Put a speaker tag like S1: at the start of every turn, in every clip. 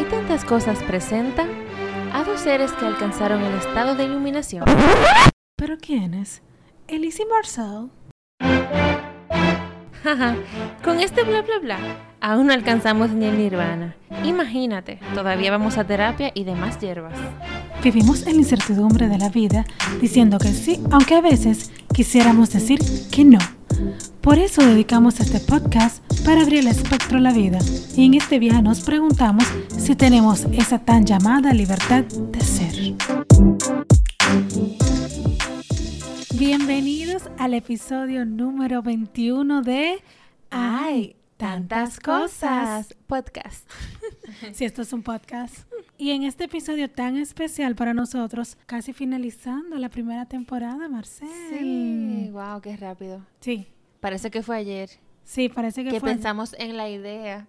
S1: Hay tantas cosas presenta a dos seres que alcanzaron el estado de iluminación.
S2: ¿Pero quiénes? Elise y Marcel.
S1: Jaja, con este bla bla bla, aún no alcanzamos ni el nirvana. Imagínate, todavía vamos a terapia y demás hierbas.
S2: Vivimos en la incertidumbre de la vida diciendo que sí, aunque a veces quisiéramos decir que no. Por eso dedicamos este podcast para abrir el espectro a la vida. Y en este viaje nos preguntamos si tenemos esa tan llamada libertad de ser. Bienvenidos al episodio número 21 de
S1: ¡Ay! Tantas cosas. Podcast.
S2: si esto es un podcast. Y en este episodio tan especial para nosotros, casi finalizando la primera temporada, Marcel.
S1: Sí, wow, qué rápido.
S2: Sí.
S1: Parece que fue ayer
S2: Sí, parece que,
S1: que
S2: fue.
S1: pensamos en la idea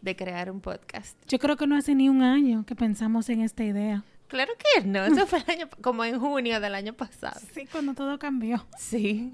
S1: de crear un podcast.
S2: Yo creo que no hace ni un año que pensamos en esta idea.
S1: Claro que no, eso fue el año, como en junio del año pasado.
S2: Sí, cuando todo cambió.
S1: Sí.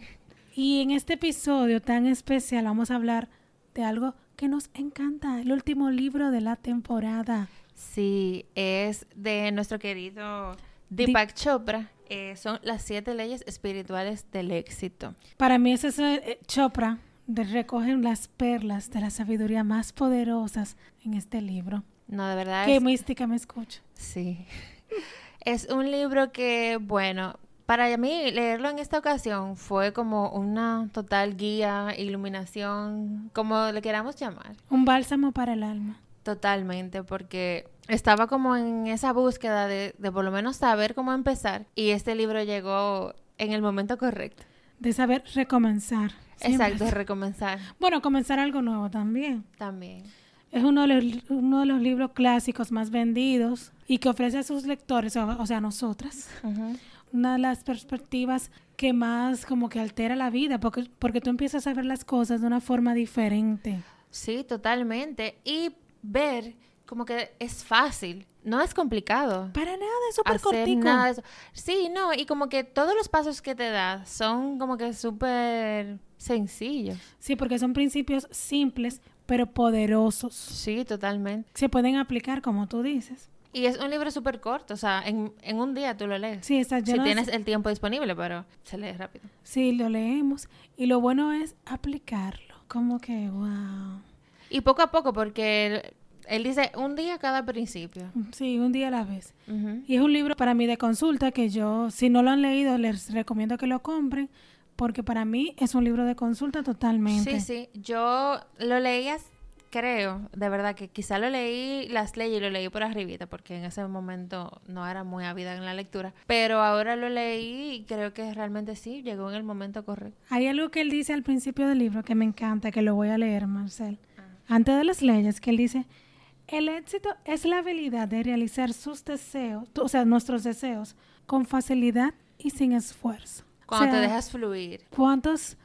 S2: Y en este episodio tan especial vamos a hablar de algo que nos encanta, el último libro de la temporada.
S1: Sí, es de nuestro querido Deepak Chopra. Eh, son las siete leyes espirituales del éxito.
S2: Para mí es eso, eh, Chopra, recogen las perlas de la sabiduría más poderosas en este libro.
S1: No, de verdad.
S2: Qué
S1: es-
S2: mística me escucho.
S1: Sí. Es un libro que, bueno, para mí leerlo en esta ocasión fue como una total guía, iluminación, como le queramos llamar.
S2: Un bálsamo para el alma.
S1: Totalmente, porque estaba como en esa búsqueda de, de por lo menos saber cómo empezar y este libro llegó en el momento correcto.
S2: De saber recomenzar. Siempre.
S1: Exacto, recomenzar
S2: Bueno, comenzar algo nuevo también.
S1: también.
S2: Es uno de, los, uno de los libros clásicos más vendidos y que ofrece a sus lectores, o, o sea, a nosotras, una de las perspectivas que más como que altera la vida, porque, porque tú empiezas a ver las cosas de una forma diferente.
S1: Sí, totalmente. Y ver como que es fácil, no es complicado.
S2: Para nada, es súper cortico.
S1: nada de eso. Sí, no, y como que todos los pasos que te da son como que súper sencillos.
S2: Sí, porque son principios simples, pero poderosos.
S1: Sí, totalmente.
S2: Se pueden aplicar, como tú dices.
S1: Y es un libro súper corto, o sea, en, en un día tú lo lees.
S2: Sí, está
S1: si
S2: lleno de-
S1: tienes el tiempo disponible, pero se lee rápido.
S2: Sí, lo leemos. Y lo bueno es aplicarlo. Como que, wow.
S1: Y poco a poco, porque él, dice un día cada principio.
S2: Sí, un día a la vez.
S1: Ujú.
S2: Y es un libro para mí de consulta que yo, si no lo han leído, les recomiendo que lo compren, porque para mí es un libro de consulta totalmente.
S1: Sí, sí. Yo lo leía, creo, de verdad que quizá lo leí, las leí y lo leí por arribita, porque en ese momento no era muy ávida en la lectura. Pero ahora lo leí y creo que realmente sí, llegó en el momento correcto.
S2: Hay algo que él dice al principio del libro que me encanta, que lo voy a leer, Marcel. Antes de las leyes, que él dice, el éxito es la habilidad de realizar sus deseos, o sea, nuestros deseos, con facilidad y sin esfuerzo. O
S1: Cuando
S2: sea,
S1: te dejas fluir.
S2: ¿Cuántos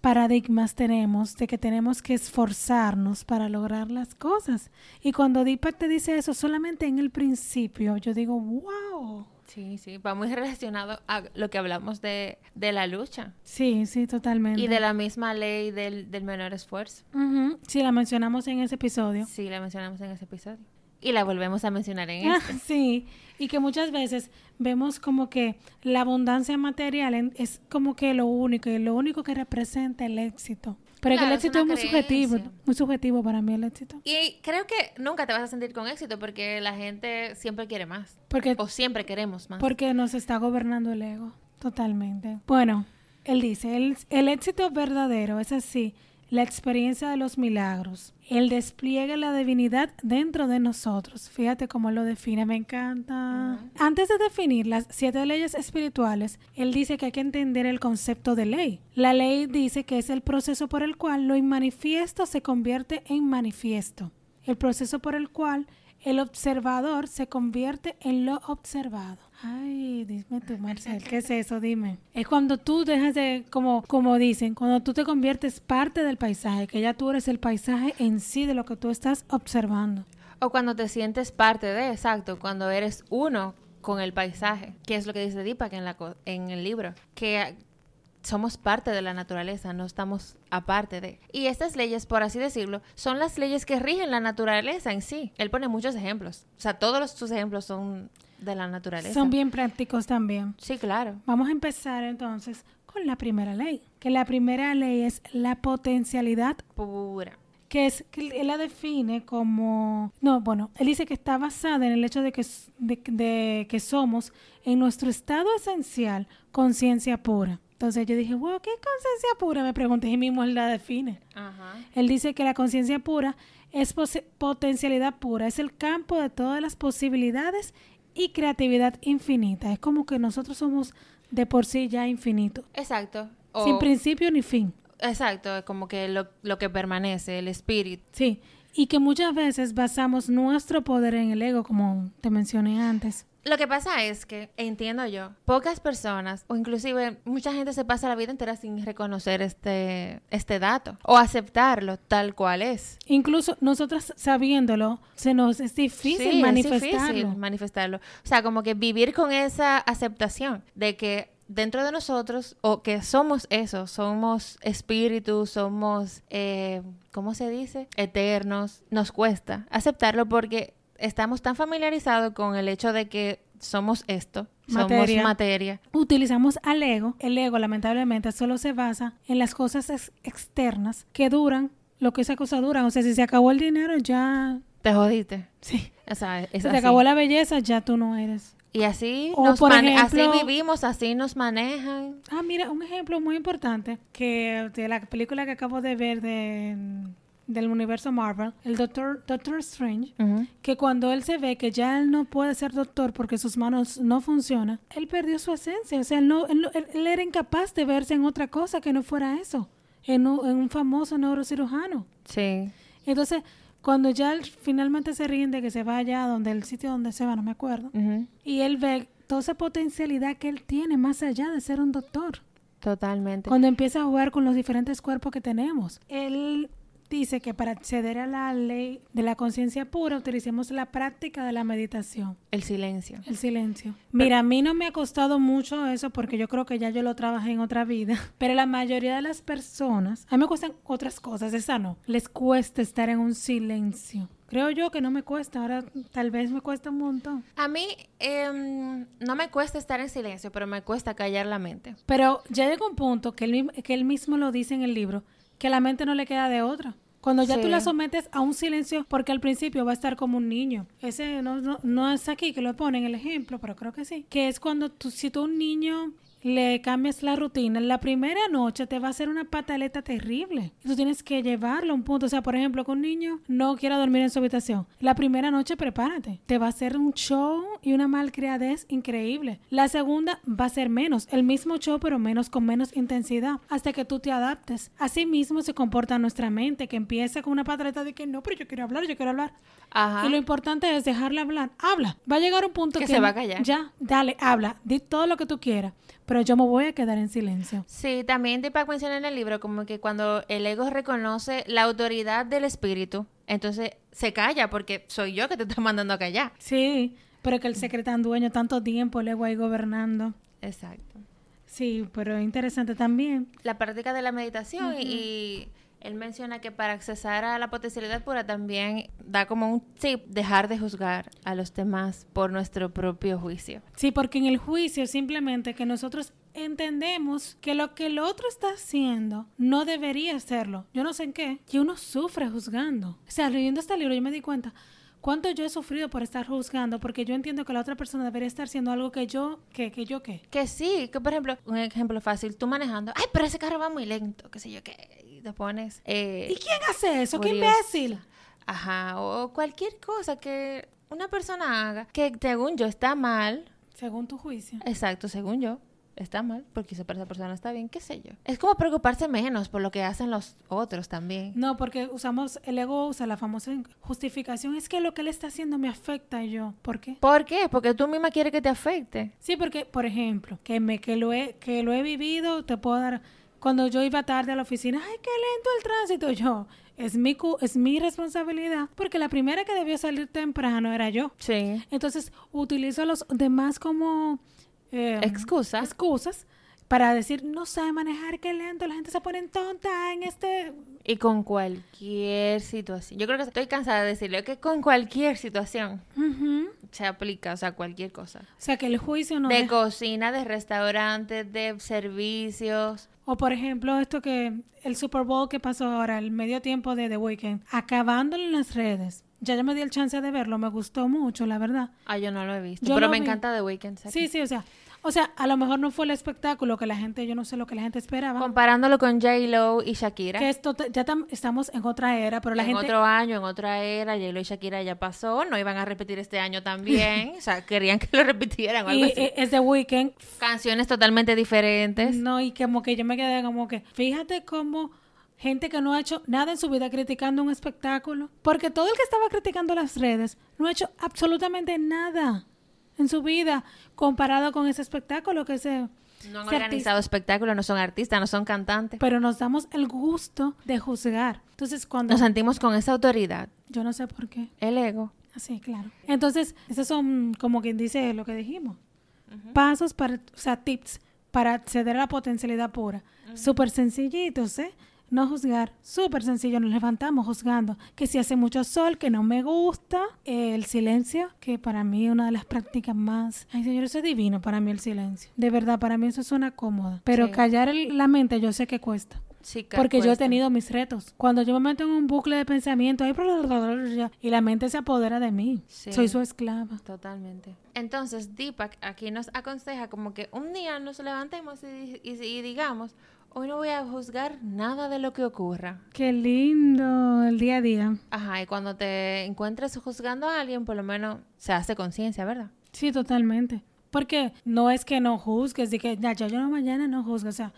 S2: paradigmas tenemos de que tenemos que esforzarnos para lograr las cosas? Y cuando Deepak te dice eso solamente en el principio, yo digo, wow.
S1: Sí, sí, va muy relacionado a lo que hablamos de, de la lucha
S2: Sí, sí, totalmente.
S1: y de la misma ley del, del menor esfuerzo.
S2: Ujú, Sí, la mencionamos en ese episodio.
S1: Sí, la mencionamos en ese episodio. Y la volvemos a mencionar en
S2: Ah,
S1: este.
S2: sí, y que muchas veces vemos como que la abundancia material es como que lo único, y lo único que representa el éxito. Pero que el
S1: es
S2: éxito es, muy subjetivo, muy subjetivo para mí el éxito.
S1: Y creo que nunca te vas a sentir con éxito porque la gente siempre quiere más.
S2: Porque
S1: O siempre queremos más.
S2: Porque nos está gobernando el ego, totalmente. Bueno, él dice, el, el éxito verdadero es así, la experiencia de los milagros, el despliegue de la divinidad dentro de nosotros. Fíjate cómo lo define, me encanta. Antes de definir las siete leyes espirituales, él dice que hay que entender el concepto de ley. La ley dice que es el proceso por el cual lo inmanifiesto se convierte en manifiesto. El proceso por el cual el observador se convierte en lo observado. Ay, dime tú, Marcel, ¿qué es eso? Dime. Es cuando tú dejas de, como, como dicen, cuando tú te conviertes parte del paisaje, que ya tú eres el paisaje en sí de lo que tú estás observando.
S1: O cuando te sientes parte de, exacto, cuando eres uno con el paisaje, que es lo que dice Deepak en, la, en el libro, que somos parte de la naturaleza, no estamos aparte de. Y estas leyes, por así decirlo, son las leyes que rigen la naturaleza en sí. Él pone muchos ejemplos. O sea, todos los, sus ejemplos son de la naturaleza.
S2: Son bien prácticos también.
S1: Sí, claro.
S2: Vamos a empezar entonces con la primera ley, que la primera ley es la potencialidad
S1: Pura.
S2: que es que él la define como no bueno él dice que está basada en el hecho de que de que somos en nuestro estado esencial conciencia pura entonces yo dije wow qué conciencia pura me pregunté y mismo él la define
S1: Ajá.
S2: él dice que la conciencia pura es potencialidad pura es el campo de todas las posibilidades y creatividad infinita es como que nosotros somos de por sí ya infinitos
S1: Exacto. O-
S2: sin principio ni fin
S1: Exacto, es como que lo, lo que permanece, el espíritu.
S2: Sí, y que muchas veces basamos nuestro poder en el ego, como te mencioné antes.
S1: Lo que pasa es que, entiendo yo, pocas personas, o inclusive mucha gente se pasa la vida entera sin reconocer este, este dato o aceptarlo tal cual es.
S2: Incluso nosotras sabiéndolo, se nos es difícil
S1: Sí,
S2: manifestarlo.
S1: Es difícil manifestarlo. O sea, como que vivir con esa aceptación de que dentro de nosotros, o que somos eso, somos espíritus, somos, eh, ¿cómo se dice? Eternos, nos cuesta aceptarlo porque estamos tan familiarizados con el hecho de que somos esto,
S2: Materia.
S1: somos materia.
S2: Utilizamos al ego. El ego, lamentablemente, solo se basa en las cosas ex- externas que duran lo que esa cosa dura. O sea, si se acabó el dinero, ya...
S1: Te jodiste.
S2: Sí.
S1: O sea, es
S2: Si
S1: así.
S2: se acabó la belleza, ya tú no eres.
S1: Y así,
S2: O,
S1: nos
S2: por ejemplo-
S1: así vivimos, así nos manejan.
S2: Ah, mira, un ejemplo muy importante que de la película que acabo de ver de, del universo Marvel, el Doctor, Doctor Strange, que cuando él se ve que ya él no puede ser doctor porque sus manos no funcionan, él perdió su esencia. O sea, él, no, él, él- era incapaz de verse en otra cosa que no fuera eso, en un, en un famoso neurocirujano.
S1: Sí.
S2: Entonces, cuando ya él finalmente se rinde, que se va allá donde el sitio donde se va, no me acuerdo, y él ve toda esa potencialidad que él tiene más allá de ser un doctor.
S1: Totalmente.
S2: Cuando empieza a jugar con los diferentes cuerpos que tenemos. Él dice que para acceder a la ley de la conciencia pura utilicemos la práctica de la meditación,
S1: El silencio.
S2: el silencio. Mira, a mí no me ha costado mucho eso porque yo creo que ya yo lo trabajé en otra vida, pero la mayoría de las personas, a mí me cuestan otras cosas, esa no, les cuesta estar en un silencio. Creo yo que no me cuesta, ahora tal vez me cuesta un montón.
S1: A mí em, no me cuesta estar en silencio, pero me cuesta callar la mente.
S2: Pero ya llega un punto que él, que él mismo lo dice en el libro, que a la mente no le queda de otra. Cuando ya tú la sometes a un silencio, porque al principio va a estar como un niño. Ese no, no, no es aquí que lo ponen el ejemplo, pero creo que sí. Que es cuando tú, si tú un niño le cambias la rutina, la primera noche te va a hacer una pataleta terrible. Tú tienes que llevarlo a un punto. O sea, por ejemplo, que un niño no quiera dormir en su habitación. La primera noche prepárate. Te va a hacer un show y una malcriadez increíble. La segunda va a ser menos. El mismo show, pero menos con menos intensidad. Hasta que tú te adaptes. Así mismo se comporta nuestra mente, que empieza con una pataleta de que no, pero yo quiero hablar, yo quiero hablar.
S1: Ajá.
S2: Y lo importante es dejarla hablar. Habla. Va a llegar un punto
S1: Que
S2: que,
S1: se va a callar.
S2: Ya, dale, habla. Di todo lo que tú quieras. Pero yo me voy a quedar en silencio.
S1: Sí, también Deepak menciona en el libro como que cuando el ego reconoce la autoridad del espíritu, entonces se calla porque soy yo que te estoy mandando a callar.
S2: Sí, pero que el secreto tan dueño tanto tiempo, el ego ahí gobernando.
S1: Exacto.
S2: Sí, pero interesante también.
S1: La práctica de la meditación y él menciona que para accesar a la potencialidad pura también da como un tip dejar de juzgar a los demás por nuestro propio juicio.
S2: Sí, porque en el juicio simplemente que nosotros entendemos que lo que el otro está haciendo no debería hacerlo. Yo no sé en qué. Y uno sufre juzgando. O sea, leyendo este libro yo me di cuenta cuánto yo he sufrido por estar juzgando porque yo entiendo que la otra persona debería estar haciendo algo que yo, que, que yo qué.
S1: Que sí, que por ejemplo, un ejemplo fácil, tú manejando, ay, pero ese carro va muy lento, qué sé yo qué, y te pones... eh,
S2: ¿Y quién hace eso? ¡Qué imbécil!
S1: Ajá, o cualquier cosa que una persona haga que según yo está mal,
S2: Según tu juicio.
S1: exacto, según yo, está mal, porque esa persona está bien, qué sé yo. Es como preocuparse menos por lo que hacen los otros también.
S2: No, porque usamos, el ego usa la famosa justificación. Es que lo que él está haciendo me afecta yo. ¿Por qué?
S1: ¿Por qué? Porque tú misma quieres que te afecte.
S2: Sí, porque, por ejemplo, que me que lo he, que lo he vivido, te puedo dar. Cuando yo iba tarde a la oficina, ay, qué lento el tránsito. Yo, es mi, cu- es mi responsabilidad, porque la primera que debió salir temprano era yo.
S1: Sí.
S2: Entonces, utilizo a los demás como eh,
S1: Excusa.
S2: excusas para decir, no sabe manejar, qué lento, la gente se pone tonta en este...
S1: Y con cualquier situación. Yo creo que estoy cansada de decirle que con cualquier situación se aplica, o sea, cualquier cosa.
S2: O sea, que el juicio no...
S1: De cocina, de restaurantes, de servicios.
S2: O por ejemplo, esto que el Super Bowl que pasó ahora, el medio tiempo de The Weeknd, acabándolo en las redes. Ya yo me di el chance de verlo, me gustó mucho, la verdad.
S1: Ah, yo no lo he visto.
S2: Yo
S1: pero me
S2: vi.
S1: encanta The Weeknd.
S2: Sí, sí, o sea, o sea, a lo mejor no fue el espectáculo que la gente, yo no sé lo que la gente esperaba.
S1: Comparándolo con J-Lo y Shakira.
S2: que esto ya tam- estamos en otra era, pero la
S1: en
S2: gente
S1: otro año, en otra era, J-Lo y Shakira ya pasó. No iban a repetir este año también. o sea, querían que lo repitieran o algo
S2: y,
S1: así.
S2: eh, es The Weeknd,
S1: Canciones totalmente diferentes.
S2: no, y como que yo me quedé como que, fíjate cómo gente que no ha hecho nada en su vida criticando un espectáculo, porque todo el que estaba criticando las redes no ha hecho absolutamente nada en su vida comparado con ese espectáculo que se
S1: No han organizado espectáculos, no son artistas, no son cantantes.
S2: pero nos damos el gusto de juzgar. Entonces, cuando
S1: Nos sentimos con esa autoridad.
S2: yo no sé por qué.
S1: El ego.
S2: Así, claro. Entonces, esos son como quien dice lo que dijimos. Pasos para, o sea, tips para acceder a la potencialidad pura. Súper sencillitos, ¿eh? No juzgar, súper sencillo, nos levantamos juzgando que si hace mucho sol, que no me gusta, el silencio, que para mí es una de las prácticas más... Ay, señor, eso es divino para mí el silencio. De verdad, para mí eso suena cómoda. Pero
S1: Sí.
S2: callar el- la mente yo sé que cuesta.
S1: Sí, que
S2: Porque yo he tenido mis retos. Cuando yo me meto en un bucle de pensamiento ahí, y la mente se apodera de mí.
S1: Sí.
S2: Soy su esclava.
S1: Totalmente. Entonces, Deepak aquí nos aconseja como que un día nos levantemos y, y- y digamos, hoy no voy a juzgar nada de lo que ocurra.
S2: Qué lindo el día a día.
S1: Ajá, y cuando te encuentres juzgando a alguien, por lo menos se hace conciencia, ¿verdad?
S2: Sí, totalmente. Porque no es que no juzgues, de que ya, yo no mañana no juzgo. O sea,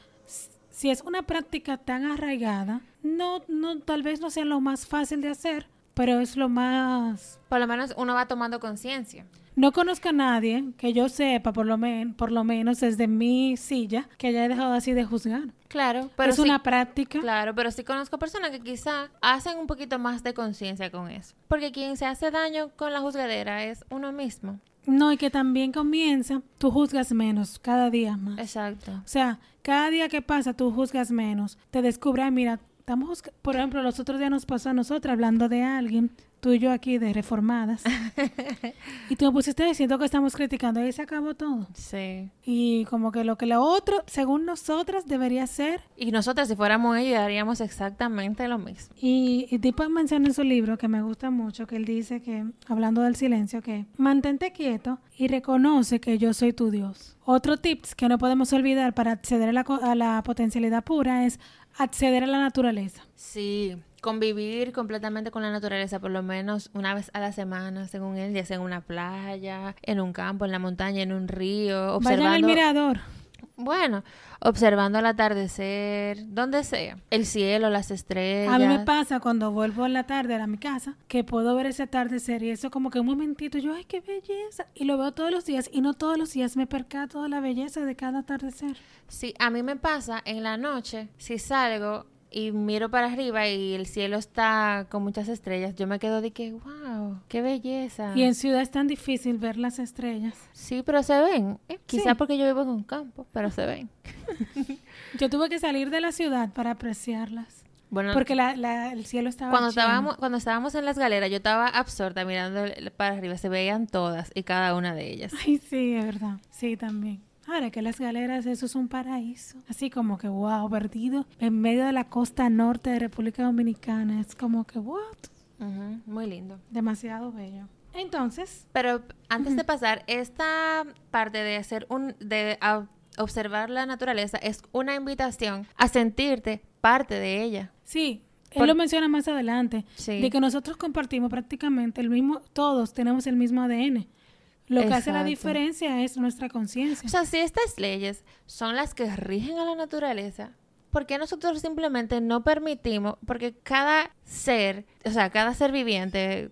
S2: si es una práctica tan arraigada, no, no, tal vez no sea lo más fácil de hacer, pero es lo más
S1: Por lo menos uno va tomando conciencia.
S2: No conozco a nadie que yo sepa, por lo, men- por lo menos desde mi silla, que haya dejado así de juzgar.
S1: Claro, pero
S2: es
S1: sí-
S2: una práctica.
S1: Claro, pero sí conozco personas que quizá hacen un poquito más de conciencia con eso. Porque quien se hace daño con la juzgadera es uno mismo.
S2: No, y que también comienza, tú juzgas menos cada día más.
S1: Exacto.
S2: O sea, cada día que pasa tú juzgas menos. Te descubres, "Ay, mira, estamos, juzga-". por ejemplo, los otros días nos pasó a nosotros hablando de alguien, tú y yo aquí de reformadas. y tú me pusiste diciendo que estamos criticando ahí se acabó todo.
S1: Sí.
S2: Y como que lo que lo otro, según nosotras, debería ser
S1: Y nosotras, si fuéramos ellos, haríamos exactamente lo mismo.
S2: Y, y Deepak menciona en su libro, que me gusta mucho, que él dice que, hablando del silencio, que mantente quieto y reconoce que yo soy tu Dios. Otro tips que no podemos olvidar para acceder a la, a la potencialidad pura es acceder a la naturaleza.
S1: Sí, convivir completamente con la naturaleza, por lo menos una vez a la semana, según él, ya sea en una playa, en un campo, en la montaña, en un río,
S2: Vayan al
S1: observando.
S2: mirador.
S1: Bueno, observando el atardecer, donde sea, el cielo, las estrellas.
S2: A mí me pasa cuando vuelvo en la tarde a mi casa que puedo ver ese atardecer y eso como que un momentito yo, ay, qué belleza. Y lo veo todos los días y no todos los días me percato de la belleza de cada atardecer.
S1: Sí, a mí me pasa en la noche, si salgo y miro para arriba y el cielo está con muchas estrellas, yo me quedo de que, wow, qué belleza.
S2: Y en ciudad es tan difícil ver las estrellas.
S1: Sí, pero se ven. Eh, Quizá
S2: Sí.
S1: porque yo vivo en un campo, pero se ven.
S2: Yo tuve que salir de la ciudad para apreciarlas.
S1: Bueno,
S2: Porque la, la- el cielo estaba
S1: cuando
S2: lleno.
S1: estábamos, cuando estábamos en las galeras, yo estaba absorta mirando para arriba, se veían todas y cada una de ellas.
S2: Ay, sí, es verdad. Sí, también. Ahora que las galeras, eso es un paraíso. Así como que, wow, perdido en medio de la costa norte de República Dominicana. Es como que, what?
S1: Ujú, muy lindo.
S2: Demasiado bello. Entonces,
S1: Pero antes de pasar, esta parte de hacer un, de a- observar la naturaleza es una invitación a sentirte parte de ella.
S2: sí, él lo menciona más adelante.
S1: Sí.
S2: De que nosotros compartimos prácticamente el mismo, todos tenemos el mismo ADN. Lo que hace la diferencia es nuestra conciencia.
S1: O sea, si estas leyes son las que rigen a la naturaleza, ¿por qué nosotros simplemente no permitimos? Porque cada ser, o sea, cada ser viviente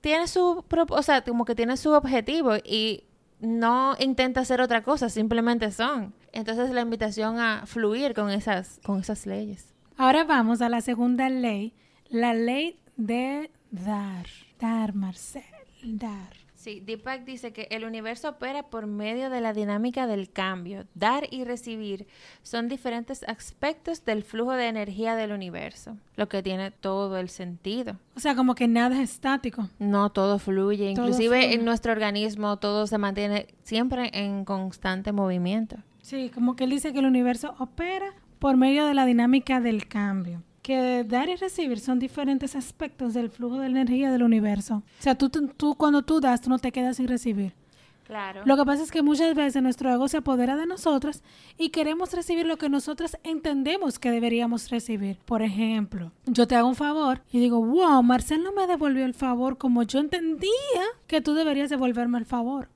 S1: tiene su, o sea, como que tiene su objetivo y no intenta hacer otra cosa, simplemente son. Entonces la invitación a fluir con esas, con esas leyes.
S2: Ahora vamos a la segunda ley, la ley de dar. Dar, Marcel, dar.
S1: Sí, Deepak dice que el universo opera por medio de la dinámica del cambio. Dar y recibir son diferentes aspectos del flujo de energía del universo, lo que tiene todo el sentido.
S2: O sea, como que nada es estático.
S1: No, todo fluye.
S2: Todo
S1: Inclusive
S2: fluye.
S1: en nuestro organismo todo se mantiene siempre en constante movimiento.
S2: Sí, como que él dice que el universo opera por medio de la dinámica del cambio. Que dar y recibir son diferentes aspectos del flujo de energía del universo. O sea, tú, tú, tú cuando tú das, tú no te quedas sin recibir.
S1: Claro.
S2: Lo que pasa es que muchas veces nuestro ego se apodera de nosotras y queremos recibir lo que nosotras entendemos que deberíamos recibir. Por ejemplo, yo te hago un favor y digo, wow, Marcel no me devolvió el favor como yo entendía que tú deberías devolverme el favor.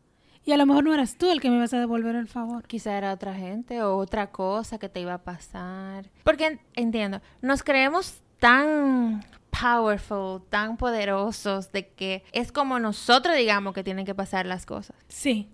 S2: Y a lo mejor no eras tú el que me ibas a devolver el favor.
S1: Quizá era otra gente o otra cosa que te iba a pasar. Porque en- entiendo, nos creemos tan powerful, tan poderosos de que es como nosotros digamos que tienen que pasar las cosas.
S2: Sí.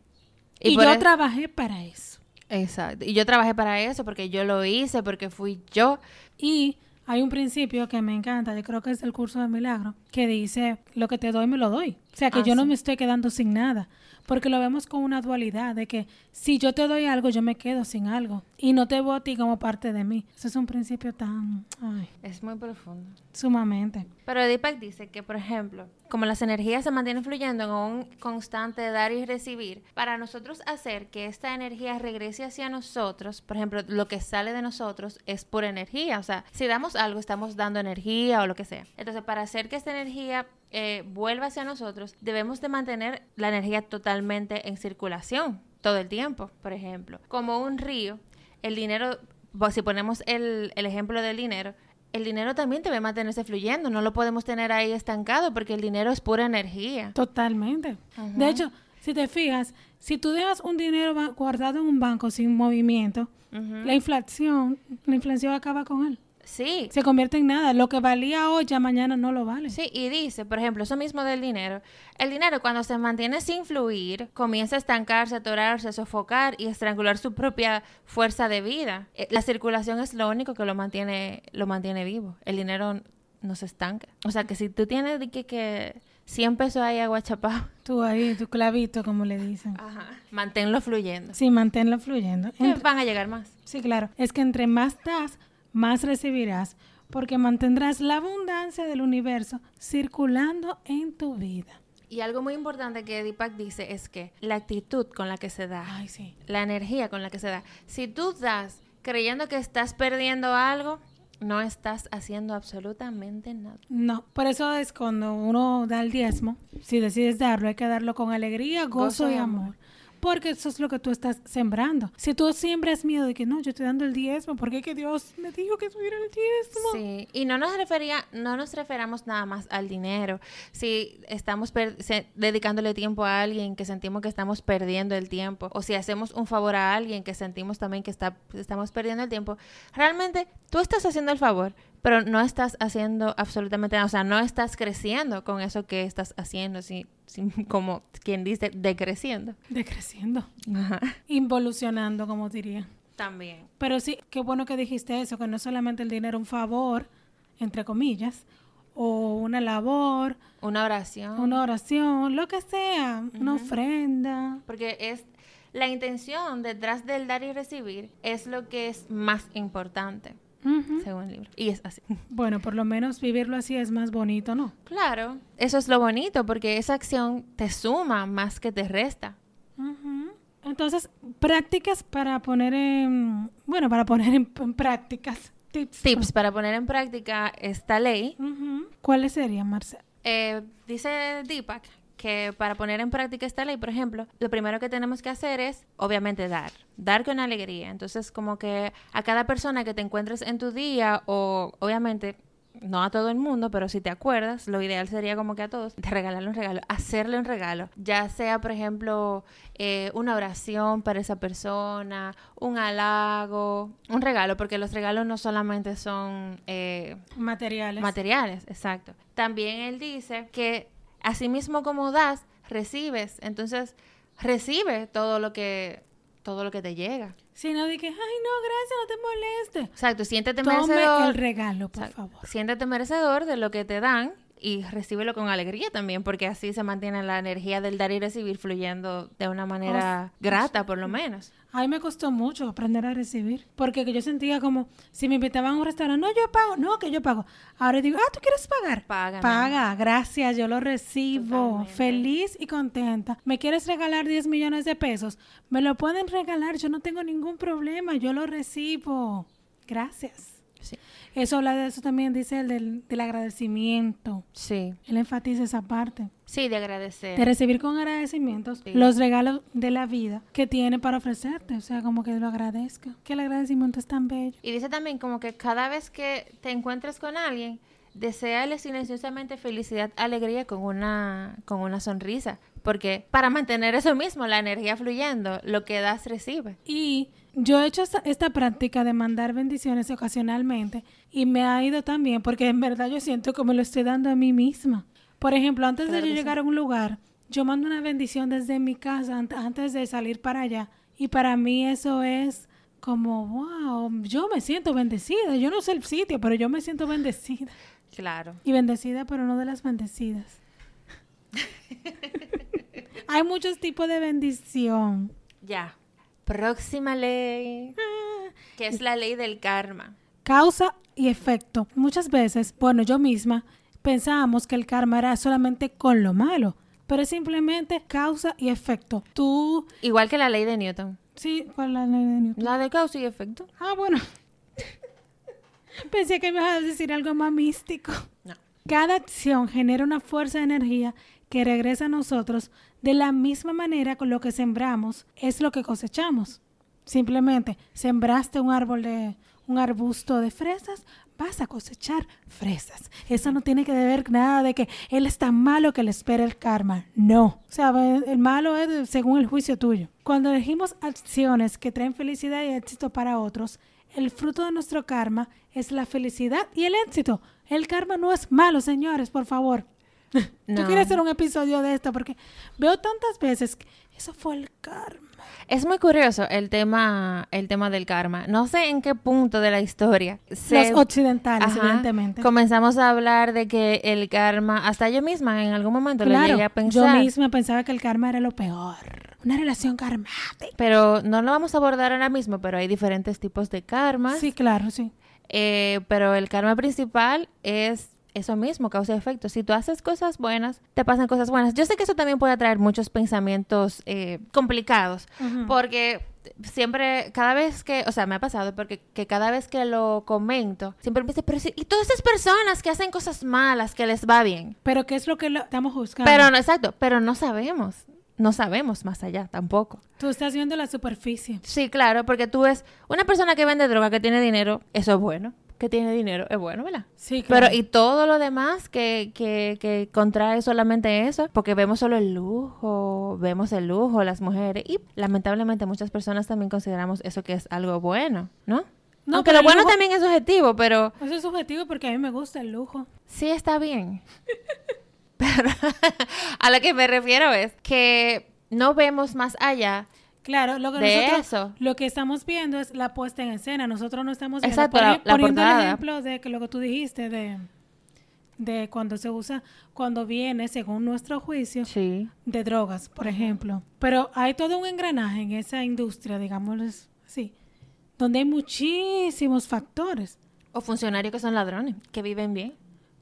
S1: Y
S2: yo trabajé para eso.
S1: Exacto. Y yo trabajé para eso porque yo lo hice, porque fui yo.
S2: Y hay un principio que me encanta, yo creo que es el curso de milagro, que dice, lo que te doy, me lo doy. O sea, que
S1: Ah,
S2: yo no me estoy quedando sin nada, porque lo vemos con una dualidad de que si yo te doy algo, yo me quedo sin algo y no te veo a ti como parte de mí. Eso es un principio tan, ay,
S1: Es muy profundo.
S2: sumamente.
S1: Pero Deepak dice que, por ejemplo, como las energías se mantienen fluyendo en un constante dar y recibir, para nosotros hacer que esta energía regrese hacia nosotros, por ejemplo, lo que sale de nosotros es pura energía. O sea, si damos algo, estamos dando energía o lo que sea. Entonces, para hacer que esta energía eh, vuelva hacia nosotros, debemos de mantener la energía totalmente en circulación todo el tiempo, por ejemplo. Como un río, el dinero, bo- si ponemos el, el ejemplo del dinero, el dinero también debe mantenerse fluyendo, no lo podemos tener ahí estancado porque el dinero es pura energía.
S2: Totalmente. De hecho, si te fijas, si tú dejas un dinero guardado en un banco sin movimiento, la inflación, la inflación acaba con él.
S1: Sí,
S2: Se convierte en nada. Lo que valía hoy ya mañana no lo vale.
S1: sí, y dice, por ejemplo, eso mismo del dinero. El dinero cuando se mantiene sin fluir, comienza a estancarse, a atorarse, a sofocar y a estrangular su propia fuerza de vida. Eh, La circulación es lo único que lo mantiene, lo mantiene vivo. El dinero no se estanca. O sea que si tú tienes que, que 100 pesos ahí aguachapado,
S2: Tú ahí, tu clavito, como le dicen.
S1: manténlo fluyendo.
S2: Sí, manténlo fluyendo. Entre-
S1: van a llegar más.
S2: sí, claro. Es que entre más das, más recibirás, porque mantendrás la abundancia del universo circulando en tu vida.
S1: Y algo muy importante que Deepak dice es que la actitud con la que se da,
S2: Ay, sí.
S1: la energía con la que se da, si tú das creyendo que estás perdiendo algo, no estás haciendo absolutamente nada.
S2: No, por eso es cuando uno da el diezmo, si decides darlo, hay que darlo con alegría, gozo,
S1: Gozo
S2: y amor. Porque eso es lo que tú estás sembrando. Si tú siembras miedo de que no, yo estoy dando el diezmo, porque que Dios me dijo que tuviera el diezmo.
S1: Sí, y no nos refería, no nos referamos nada más al dinero. Si estamos dedicándole tiempo a alguien que sentimos que estamos perdiendo el tiempo, o si hacemos un favor a alguien que sentimos también que está, estamos perdiendo el tiempo, realmente tú estás haciendo el favor, pero no estás haciendo absolutamente nada, o sea, no estás creciendo con eso que estás haciendo, si, si- como quien dice, decreciendo.
S2: Decreciendo,
S1: Ajá.
S2: involucionando, como diría.
S1: También.
S2: Pero sí, qué bueno que dijiste eso, que no es solamente el dinero un favor, entre comillas, o una labor,
S1: Una oración.
S2: una oración, lo que sea, una ofrenda.
S1: Porque es la intención detrás del dar y recibir es lo que es más importante, Según el libro. Y es así.
S2: Bueno, por lo menos vivirlo así es más bonito, ¿no?
S1: Claro, eso es lo bonito, porque esa acción te suma más que te resta.
S2: Entonces, prácticas para poner en, bueno, para poner en, en prácticas, tips.
S1: Tips para poner en práctica esta ley.
S2: ¿Cuáles serían, Marcela?
S1: Eh, dice Deepak que para poner en práctica esta ley, por ejemplo, lo primero que tenemos que hacer es, obviamente, dar. Dar con alegría. Entonces, como que a cada persona que te encuentres en tu día, o obviamente, no a todo el mundo, pero si te acuerdas, lo ideal sería como que a todos, de regalarle un regalo, hacerle un regalo. Ya sea, por ejemplo, eh, una oración para esa persona, un halago, un regalo, porque los regalos no solamente son... eh,
S2: Materiales.
S1: Materiales, exacto. También él dice que así mismo como das, recibes. Entonces, recibe todo lo que todo lo que te llega.
S2: si no, di que, ay, no, gracias, no te moleste.
S1: Exacto, siéntete
S2: Tome
S1: merecedor.
S2: el regalo, por
S1: Exacto.
S2: favor.
S1: Siéntete merecedor de lo que te dan y recíbelo con alegría también, porque así se mantiene la energía del dar y recibir fluyendo de una manera grata, por lo menos.
S2: A mí me costó mucho aprender a recibir, porque yo sentía como, si me invitaban a un restaurante, no, yo pago, no, que yo pago. Ahora digo, ah, ¿tú quieres pagar?
S1: Paga.
S2: Paga, gracias, yo lo recibo,
S1: Totalmente.
S2: feliz y contenta. ¿Me quieres regalar 10 millones de pesos? Me lo pueden regalar, yo no tengo ningún problema, yo lo recibo. Gracias.
S1: Sí.
S2: Eso habla de eso también, dice el del, del agradecimiento.
S1: Sí.
S2: Él enfatiza esa parte.
S1: Sí, de agradecer.
S2: De recibir con agradecimientos
S1: Sí.
S2: los regalos de la vida que tiene para ofrecerte. O sea, como que lo agradezca. Que el agradecimiento es tan bello.
S1: Y dice también como que cada vez que te encuentres con alguien, deseale silenciosamente felicidad, alegría con una, con una sonrisa. Porque para mantener eso mismo, la energía fluyendo, lo que das recibe.
S2: Y yo he hecho esta, esta práctica de mandar bendiciones ocasionalmente y me ha ido tan bien porque en verdad yo siento que me lo estoy dando a mí misma. Por ejemplo, antes
S1: Claro
S2: de yo
S1: sí.
S2: llegar a un lugar, yo mando una bendición desde mi casa ant- antes de salir para allá. Y para mí eso es como, wow, yo me siento bendecida. Yo no sé el sitio, pero yo me siento bendecida.
S1: Claro.
S2: Y bendecida, pero no de las bendecidas. Hay muchos tipos de bendición.
S1: Ya. Próxima ley, que es la ley del karma.
S2: Causa y efecto. Muchas veces, bueno, yo misma pensábamos que el karma era solamente con lo malo, pero es simplemente causa y efecto. Tú,
S1: Igual que la ley de Newton.
S2: sí, ¿cuál es la ley de Newton?
S1: La de causa y efecto.
S2: Ah, bueno. Pensé que me ibas a decir algo más místico.
S1: No.
S2: Cada acción genera una fuerza de energía que regresa a nosotros de la misma manera con lo que sembramos es lo que cosechamos. Simplemente sembraste un árbol de un arbusto de fresas, vas a cosechar fresas. Eso no tiene que ver nada de que él es tan malo que le espera el karma. No. O sea, el malo es según el juicio tuyo. Cuando elegimos acciones que traen felicidad y éxito para otros, el fruto de nuestro karma es la felicidad y el éxito. El karma no es malo, señores, por favor. Yo
S1: No.
S2: quiero hacer un episodio de esto porque veo tantas veces que eso fue el karma.
S1: Es muy curioso el tema, el tema del karma. No sé en qué punto de la historia se-
S2: Los occidentales,
S1: Ajá,
S2: evidentemente.
S1: comenzamos a hablar de que el karma, hasta yo misma en algún momento lo
S2: Claro,
S1: llegué a
S2: yo
S1: pensar.
S2: misma pensaba que el karma era lo peor. Una relación karmática.
S1: Pero no lo vamos a abordar ahora mismo, pero hay diferentes tipos de karmas.
S2: Sí, claro, sí.
S1: Eh, pero el karma principal es eso mismo, causa y efecto. Si tú haces cosas buenas, te pasan cosas buenas. Yo sé que eso también puede traer muchos pensamientos eh, complicados, porque siempre, cada vez que, o sea, me ha pasado, porque que cada vez que lo comento, siempre me dice, pero si, y todas esas personas que hacen cosas malas, que les va bien.
S2: Pero ¿qué es lo que lo- estamos juzgando?
S1: Pero no, exacto, pero no sabemos. No sabemos más allá tampoco.
S2: Tú estás viendo la superficie.
S1: Sí, claro, porque tú ves una persona que vende droga, que tiene dinero, eso es bueno. Que tiene dinero, es bueno, ¿verdad?
S2: Sí, claro.
S1: Pero y todo lo demás que, que, que contrae solamente eso, porque vemos solo el lujo, vemos el lujo, las mujeres, y lamentablemente muchas personas también consideramos eso que es algo bueno, ¿no?
S2: No,
S1: Aunque lo bueno
S2: lujo-
S1: también es subjetivo, pero
S2: Eso es subjetivo porque a mí me gusta el lujo.
S1: sí está bien. pero a lo que me refiero es que no vemos más allá.
S2: Claro, lo que
S1: De
S2: nosotros
S1: eso.
S2: lo que estamos viendo es la puesta en escena. Nosotros no estamos viendo
S1: Exacto, la- la
S2: poniendo el ejemplo de que lo que tú dijiste de de cuando se usa cuando viene según nuestro juicio
S1: Sí.
S2: de drogas, por ejemplo. Pero hay todo un engranaje en esa industria, digamos así, donde hay muchísimos factores.
S1: O funcionarios que son ladrones, que viven bien.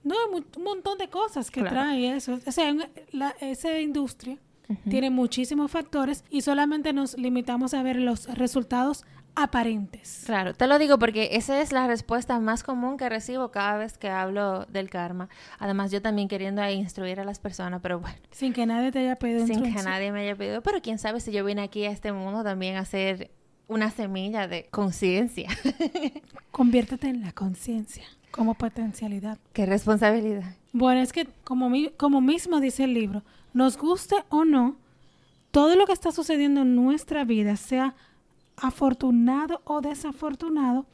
S2: No, hay un montón de cosas que
S1: Claro.
S2: trae eso. O sea, la- esa industria tiene muchísimos factores y solamente nos limitamos a ver los resultados aparentes.
S1: Claro, te lo digo porque esa es la respuesta más común que recibo cada vez que hablo del karma. Además, yo también queriendo instruir a las personas, pero bueno,
S2: Sin que nadie te haya pedido
S1: sin que nadie me haya pedido. Pero quién sabe si yo vine aquí a este mundo también a ser una semilla de conciencia.
S2: Conviértete en la conciencia como potencialidad.
S1: Qué responsabilidad.
S2: Bueno, es que como, mi- como mismo dice el libro, nos guste o no, todo lo que está sucediendo en nuestra vida, sea afortunado o desafortunado,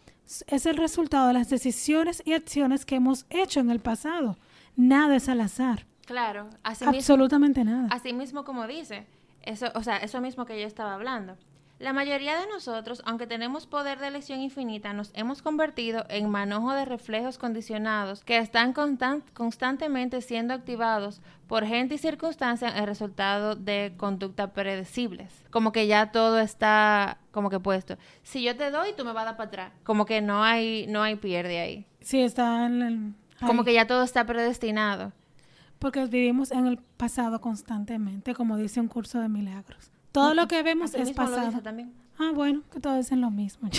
S2: es el resultado de las decisiones y acciones que hemos hecho en el pasado. Nada es al azar.
S1: Claro, así mismo,
S2: Absolutamente nada.
S1: así mismo como dice, eso, o sea, eso mismo que yo estaba hablando. La mayoría de nosotros, aunque tenemos poder de elección infinita, nos hemos convertido en manojo de reflejos condicionados que están constan- constantemente siendo activados por gente y circunstancias en resultado de conductas predecibles. Como que ya todo está como que puesto. Si yo te doy, tú me vas a dar para atrás. Como que no hay, no hay pierde ahí.
S2: Sí, está en el-
S1: Como que ya todo está predestinado.
S2: Porque vivimos en el pasado constantemente, como dice un curso de milagros. Todo lo que vemos es
S1: lo
S2: pasado.
S1: también.
S2: Ah, bueno, que todos dicen lo mismo.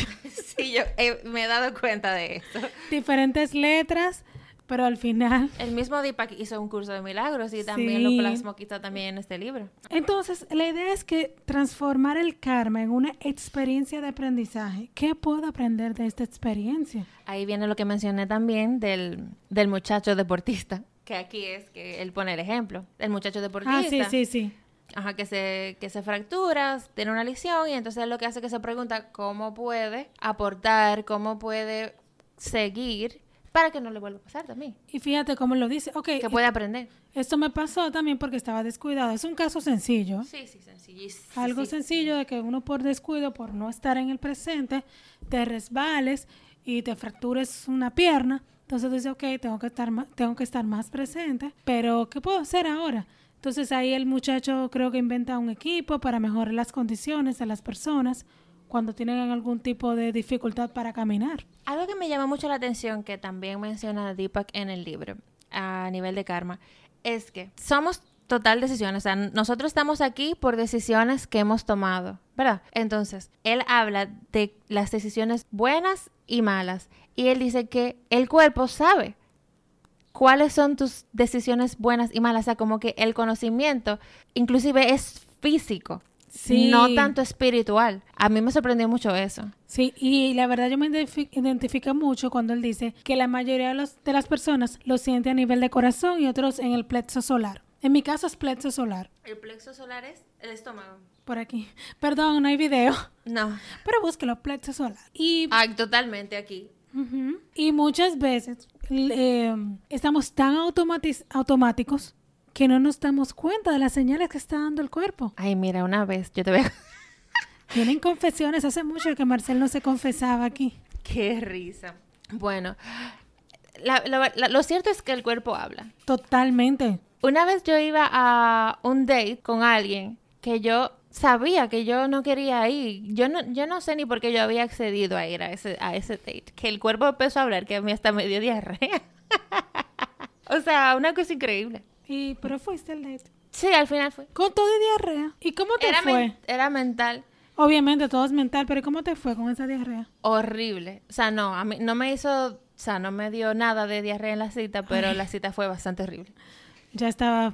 S1: Sí, yo eh, me he dado cuenta de esto.
S2: Diferentes letras, pero al final.
S1: El mismo Deepak hizo un curso de milagros y también
S2: Sí.
S1: lo plasmó quizá también en este libro.
S2: Entonces, la idea es que transformar el karma en una experiencia de aprendizaje. ¿Qué puedo aprender de esta experiencia?
S1: Ahí viene lo que mencioné también del, del muchacho deportista, que aquí es que él pone el ejemplo. El muchacho deportista.
S2: Ah, sí, sí, sí.
S1: Ajá, que se, que se fractura, tiene una lesión y entonces lo que hace es que se pregunta cómo puede aportar, cómo puede seguir para que no le vuelva a pasar también.
S2: Y fíjate cómo lo dice. Ok,
S1: Que puede aprender.
S2: esto me pasó también porque estaba descuidado. Es un caso sencillo.
S1: Sí, sí, sencillísimo.
S2: Algo sencillo de que uno por descuido, por no estar en el presente, te resbales y te fractures una pierna. Entonces tú dices, ok, tengo que estar más, tengo que estar más presente, pero ¿qué puedo hacer ahora? Entonces ahí el muchacho creo que inventa un equipo para mejorar las condiciones de las personas cuando tienen algún tipo de dificultad para caminar.
S1: Algo que me llama mucho la atención, que también menciona Deepak en el libro, a nivel de karma, es que somos total decisiones. O sea, nosotros estamos aquí por decisiones que hemos tomado, ¿verdad? Entonces, él habla de las decisiones buenas y malas. Y él dice que el cuerpo sabe cuáles son tus decisiones buenas y malas. O sea, como que el conocimiento inclusive es físico.
S2: Sí.
S1: No tanto espiritual. A mí me sorprendió mucho eso.
S2: Sí, y la verdad yo me identifi- identifico mucho cuando él dice que la mayoría de, los- de las personas lo siente a nivel de corazón y otros en el plexo solar. En mi caso es plexo solar,
S1: El plexo solar es el estómago.
S2: por aquí. Perdón, no hay video,
S1: No.
S2: pero búsquelo, plexo solar. Y,
S1: Ah, totalmente aquí.
S2: Y muchas veces eh, estamos tan automáticos que no nos damos cuenta de las señales que está dando el cuerpo.
S1: Ay, mira, una vez yo te a...
S2: Tienen confesiones, hace mucho que Marcel no se confesaba aquí.
S1: Qué risa. Bueno, la- la- la- lo cierto es que el cuerpo habla.
S2: Totalmente.
S1: Una vez yo iba a un date con alguien que yo sabía que yo no quería ir. Yo no, yo no sé ni por qué yo había accedido a ir a ese, a ese date. Que el cuerpo empezó a hablar que a mí hasta me dio diarrea. o sea, una cosa increíble.
S2: Y, pero fuiste al date.
S1: Sí, al final fue.
S2: Con todo y diarrea. ¿Y cómo te
S1: Era,
S2: fue?
S1: men- era mental.
S2: Obviamente todo es mental, pero ¿cómo te fue con esa diarrea?
S1: horrible. O sea, no, a mí no me hizo, o sea, no me dio nada de diarrea en la cita, pero la cita fue bastante horrible.
S2: Ya estaba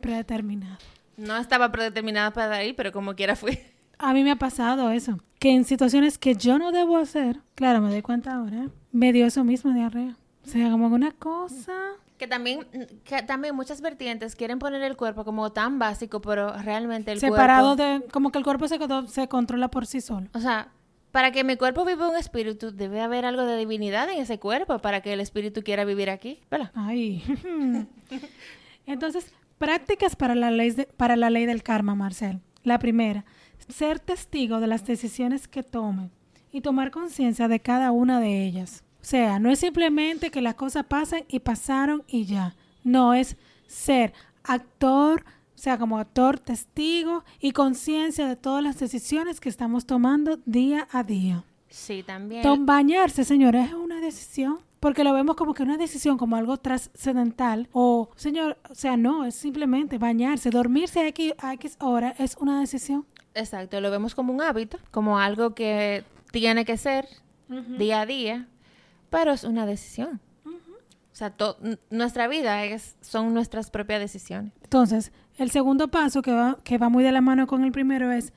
S2: predeterminado.
S1: No estaba predeterminada para ir, pero como quiera fui.
S2: A mí me ha pasado eso, que en situaciones que yo no debo hacer, claro, me doy cuenta ahora, me dio eso mismo diarrea. O sea, como una cosa...
S1: Que también, que también muchas vertientes quieren poner el cuerpo como tan básico, pero realmente el
S2: separado
S1: cuerpo...
S2: de... Como que el cuerpo se, se controla por sí solo.
S1: O sea, para que mi cuerpo viva un espíritu, debe haber algo de divinidad en ese cuerpo para que el espíritu quiera vivir aquí, ¿verdad?
S2: Ay. Entonces, prácticas para la, ley de- para la ley del karma, Marcel. La primera, ser testigo de las decisiones que tomen y tomar conciencia de cada una de ellas. O sea, no es simplemente que las cosas pasen y pasaron y ya. No, es ser actor, o sea, como actor, testigo y conciencia de todas las decisiones que estamos tomando día a día.
S1: Sí, también.
S2: Tom, bañarse, señores, es una decisión. Porque lo vemos como que una decisión, como algo trascendental. O, señor, o sea, no, es simplemente bañarse. Dormirse a X, a X hora es una decisión.
S1: Exacto, lo vemos como un hábito, como algo que tiene que ser día a día, pero es una decisión. O sea, nuestra vida es, son nuestras propias decisiones.
S2: Entonces, el segundo paso que va, que va muy de la mano con el primero es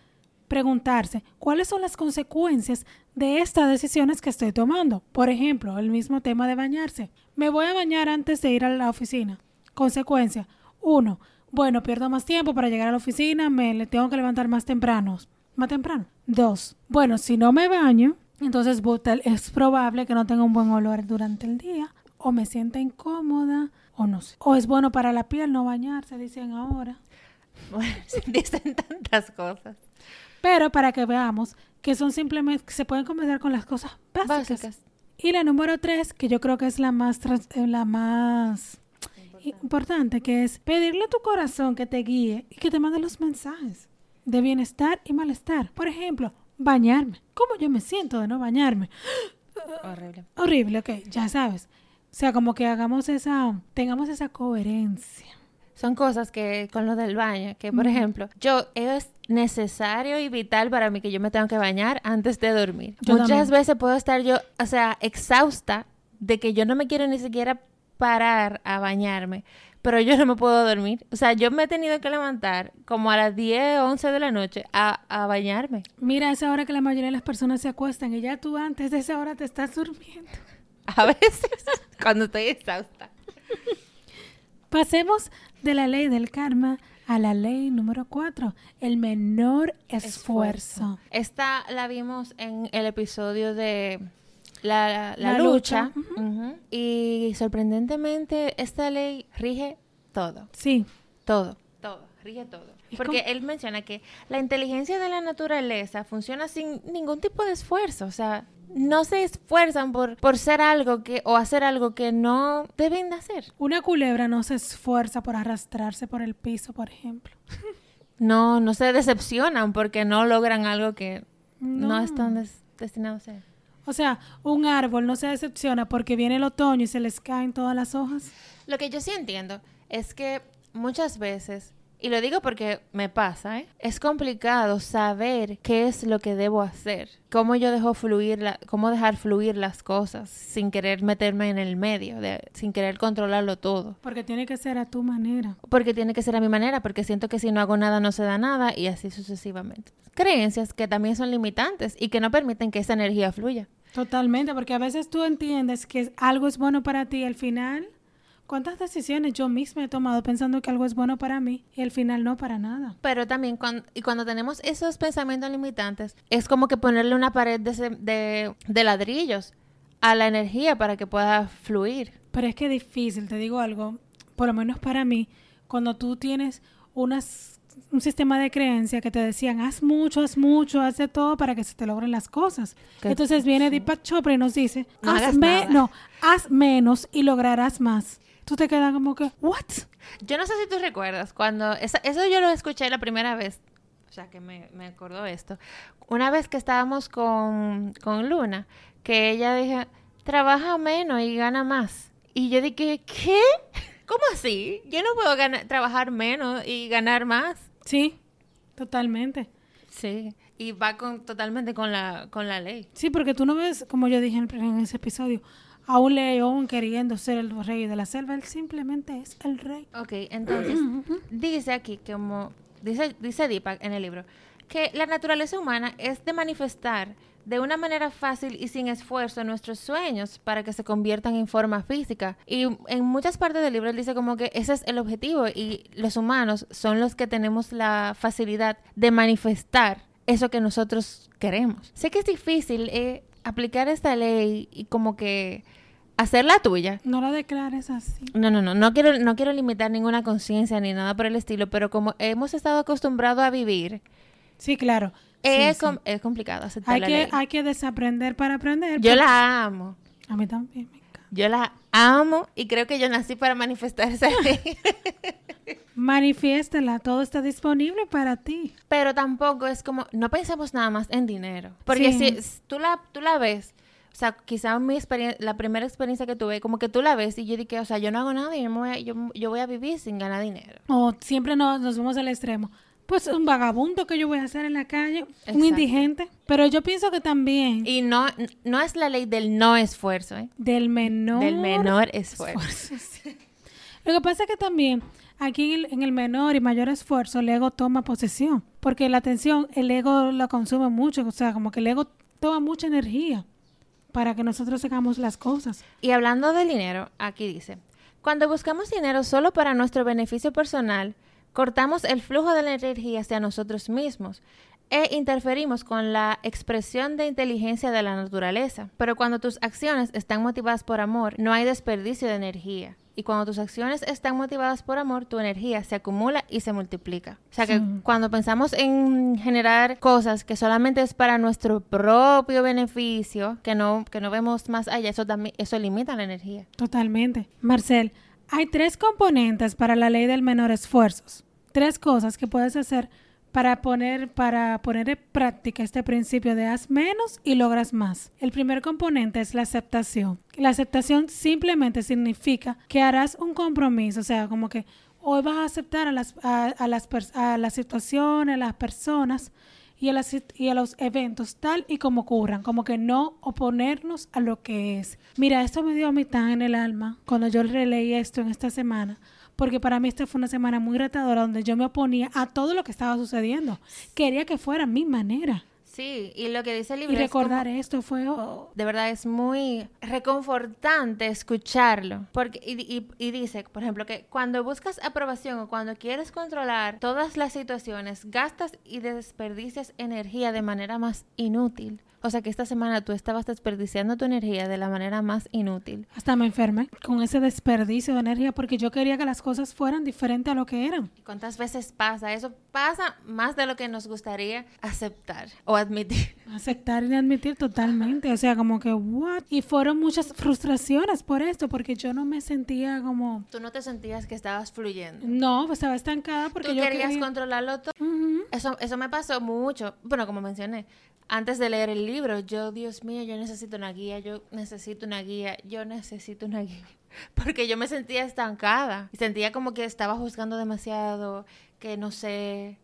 S2: preguntarse cuáles son las consecuencias de estas decisiones que estoy tomando. Por ejemplo, el mismo tema de bañarse. Me voy a bañar antes de ir a la oficina. Consecuencia. Uno, bueno, pierdo más tiempo para llegar a la oficina, me tengo que levantar más temprano. Más temprano. Dos, bueno, si no me baño, entonces es probable que no tenga un buen olor durante el día, o me sienta incómoda, o no sé. O es bueno para la piel no bañarse, dicen ahora.
S1: Bueno, dicen tantas cosas.
S2: Pero para que veamos que son simplemente, que se pueden comenzar con las cosas básicas.
S1: Básicas.
S2: Y la número tres, que yo creo que es la más, trans- eh, la más importante, que es pedirle a tu corazón que te guíe y que te mande los mensajes de bienestar y malestar. Por ejemplo, bañarme. ¿Cómo yo me siento de no bañarme?
S1: Horrible.
S2: Horrible, ok, ya sabes. O sea, como que hagamos esa, tengamos esa coherencia.
S1: Son cosas que con lo del baño, que por
S2: Ujú.
S1: ejemplo, yo es necesario y vital para mí que yo me tengo que bañar antes de dormir.
S2: Yo
S1: Muchas
S2: también.
S1: veces puedo estar yo, o sea, exhausta de que yo no me quiero ni siquiera parar a bañarme, pero yo no me puedo dormir. O sea, yo me he tenido que levantar como a las 10, 11 de la noche a, a bañarme.
S2: Mira, esa hora que la mayoría de las personas se acuestan y ya tú antes de esa hora te estás durmiendo.
S1: A veces, cuando estoy exhausta.
S2: Pasemos de la ley del karma a la ley número cuatro, el menor esfuerzo.
S1: Esta la vimos en el episodio de la, la
S2: La
S1: lucha. Y sorprendentemente, esta ley rige todo.
S2: Sí,
S1: Todo. Todo. Rige todo.
S2: ¿Y
S1: Porque él menciona que la inteligencia de la naturaleza funciona sin ningún tipo de esfuerzo. O sea, no se esfuerzan por, por ser algo que, o hacer algo que no deben de hacer.
S2: una culebra no se esfuerza por arrastrarse por el piso, por ejemplo.
S1: No, no se decepcionan porque no logran algo que no,
S2: No.
S1: están des- destinados a ser.
S2: O sea, un árbol no se decepciona porque viene el otoño y se les caen todas las hojas.
S1: Lo que yo sí entiendo es que muchas veces, y lo digo porque me pasa, ¿eh? es complicado saber qué es lo que debo hacer, cómo yo dejo fluir, la, cómo dejar fluir las cosas sin querer meterme en el medio, de- sin querer controlarlo todo.
S2: Porque tiene que ser a tu manera.
S1: Porque tiene que ser a mi manera, porque siento que si no hago nada no se da nada y así sucesivamente. Creencias que también son limitantes y que no permiten que esa energía fluya.
S2: Totalmente, porque a veces tú entiendes que algo es bueno para ti al final, ¿cuántas decisiones yo misma he tomado pensando que algo es bueno para mí y al final no para nada?
S1: Pero también cuando, y cuando tenemos esos pensamientos limitantes, es como que ponerle una pared de, de, de ladrillos a la energía para que pueda fluir.
S2: Pero es que es difícil, te digo algo, por lo menos para mí, cuando tú tienes unas, un sistema de creencia que te decían, haz mucho, haz mucho, haz de todo para que se te logren las cosas. Entonces viene Deepak Chopra y nos dice,
S1: No
S2: haz,
S1: hagas
S2: me-
S1: nada.
S2: no, haz menos y lograrás más. Tú te quedas como que, ¿what?
S1: Yo no sé si tú recuerdas, cuando esa- eso yo lo escuché la primera vez, o sea que me, me acordó esto, una vez que estábamos con, con Luna, que ella dijo, trabaja menos y gana más. Y yo dije, ¿qué? ¿Cómo así? Yo no puedo ganar, trabajar menos y ganar más.
S2: Sí, totalmente.
S1: Sí, y va con, totalmente con la, con la ley.
S2: Sí, porque tú no ves, como yo dije en, en ese episodio, a un león queriendo ser el rey de la selva, él simplemente es el rey.
S1: Ok, entonces, dice aquí, como dice, dice Deepak en el libro, que la naturaleza humana es de manifestar de una manera fácil y sin esfuerzo nuestros sueños para que se conviertan en forma física. Y en muchas partes del libro él dice como que ese es el objetivo y los humanos son los que tenemos la facilidad de manifestar eso que nosotros queremos. Sé que es difícil eh, aplicar esta ley y como que hacerla tuya,
S2: No lo declares así.
S1: no, no, no, no quiero, no quiero limitar ninguna conciencia ni nada por el estilo, pero como hemos estado acostumbrados a vivir,
S2: Sí, claro.
S1: Es,
S2: sí.
S1: com- es complicado aceptar
S2: Hay
S1: la
S2: que,
S1: ley.
S2: hay que desaprender para aprender.
S1: Yo la amo,
S2: A mí también me encanta.
S1: yo la amo y creo que yo nací para manifestar esa ley.
S2: Manifiéstala, todo está disponible para ti.
S1: pero tampoco es como, no pensemos nada más en dinero, porque
S2: Sí.
S1: si tú la, tú la ves, o sea, quizá mi experiencia, la primera experiencia que tuve, como que tú la ves y yo dije, o sea, yo no hago nada y yo, me voy a, yo, yo voy a vivir sin ganar dinero.
S2: O siempre nos, nos vamos al extremo. Pues un vagabundo que yo voy a hacer en la calle, un indigente. Pero yo pienso que también
S1: Y no, no es la ley del no esfuerzo, ¿eh?
S2: del menor,
S1: Del menor esfuerzo.
S2: esfuerzo, sí. Lo que pasa es que también aquí en el menor y mayor esfuerzo el ego toma posesión. Porque la atención, el ego la consume mucho. O sea, como que el ego toma mucha energía para que nosotros hagamos las cosas.
S1: Y hablando del dinero, aquí dice, cuando buscamos dinero solo para nuestro beneficio personal, cortamos el flujo de la energía hacia nosotros mismos. E interferimos con la expresión de inteligencia de la naturaleza. Pero cuando tus acciones están motivadas por amor, no hay desperdicio de energía. Y cuando tus acciones están motivadas por amor, tu energía se acumula y se multiplica. O sea que
S2: Sí.
S1: cuando pensamos en generar cosas que solamente es para nuestro propio beneficio, que no, que no vemos más allá, eso también, eso limita la energía.
S2: Totalmente. Marcel, hay tres componentes para la ley del menor esfuerzos. Tres cosas que puedes hacer para poner, para poner en práctica este principio de haz menos y logras más. El primer componente es la aceptación. La aceptación simplemente significa que harás un compromiso, o sea, como que hoy vas a aceptar a las, a, las, a las situaciones, a las personas y a, las, y a los eventos tal y como ocurran, como que no oponernos a lo que es. Mira, esto me dio tan en el alma cuando yo releí esto en esta semana, porque para mí esta fue una semana muy retadora donde yo me oponía a todo lo que estaba sucediendo. Quería que fuera mi manera.
S1: Sí, y lo que dice el
S2: Y
S1: libro es como-
S2: recordar esto fue... oh,
S1: de verdad es muy reconfortante escucharlo. Porque, y, y- y dice, por ejemplo, que cuando buscas aprobación o cuando quieres controlar todas las situaciones, gastas y desperdicias energía de manera más inútil. O sea que esta semana tú estabas desperdiciando tu energía de la manera más inútil.
S2: hasta me enfermé con ese desperdicio de energía porque yo quería que las cosas fueran diferentes a lo que eran.
S1: ¿Y ¿Cuántas veces pasa? Eso pasa más de lo que nos gustaría aceptar o admitir.
S2: Aceptar y admitir totalmente. O sea, como que, ¿what? Y fueron muchas frustraciones por esto, porque yo no me sentía como.
S1: Tú no te sentías que estabas fluyendo.
S2: No, pues estaba estancada porque
S1: Tú
S2: yo
S1: querías
S2: quería-
S1: controlarlo todo.
S2: Ujú.
S1: Eso, eso me pasó mucho. Bueno, como mencioné, antes de leer el libro, yo, Dios mío, yo necesito una guía, yo necesito una guía, yo necesito una guía. Porque yo me sentía estancada. Y sentía como que estaba juzgando demasiado, que no sé,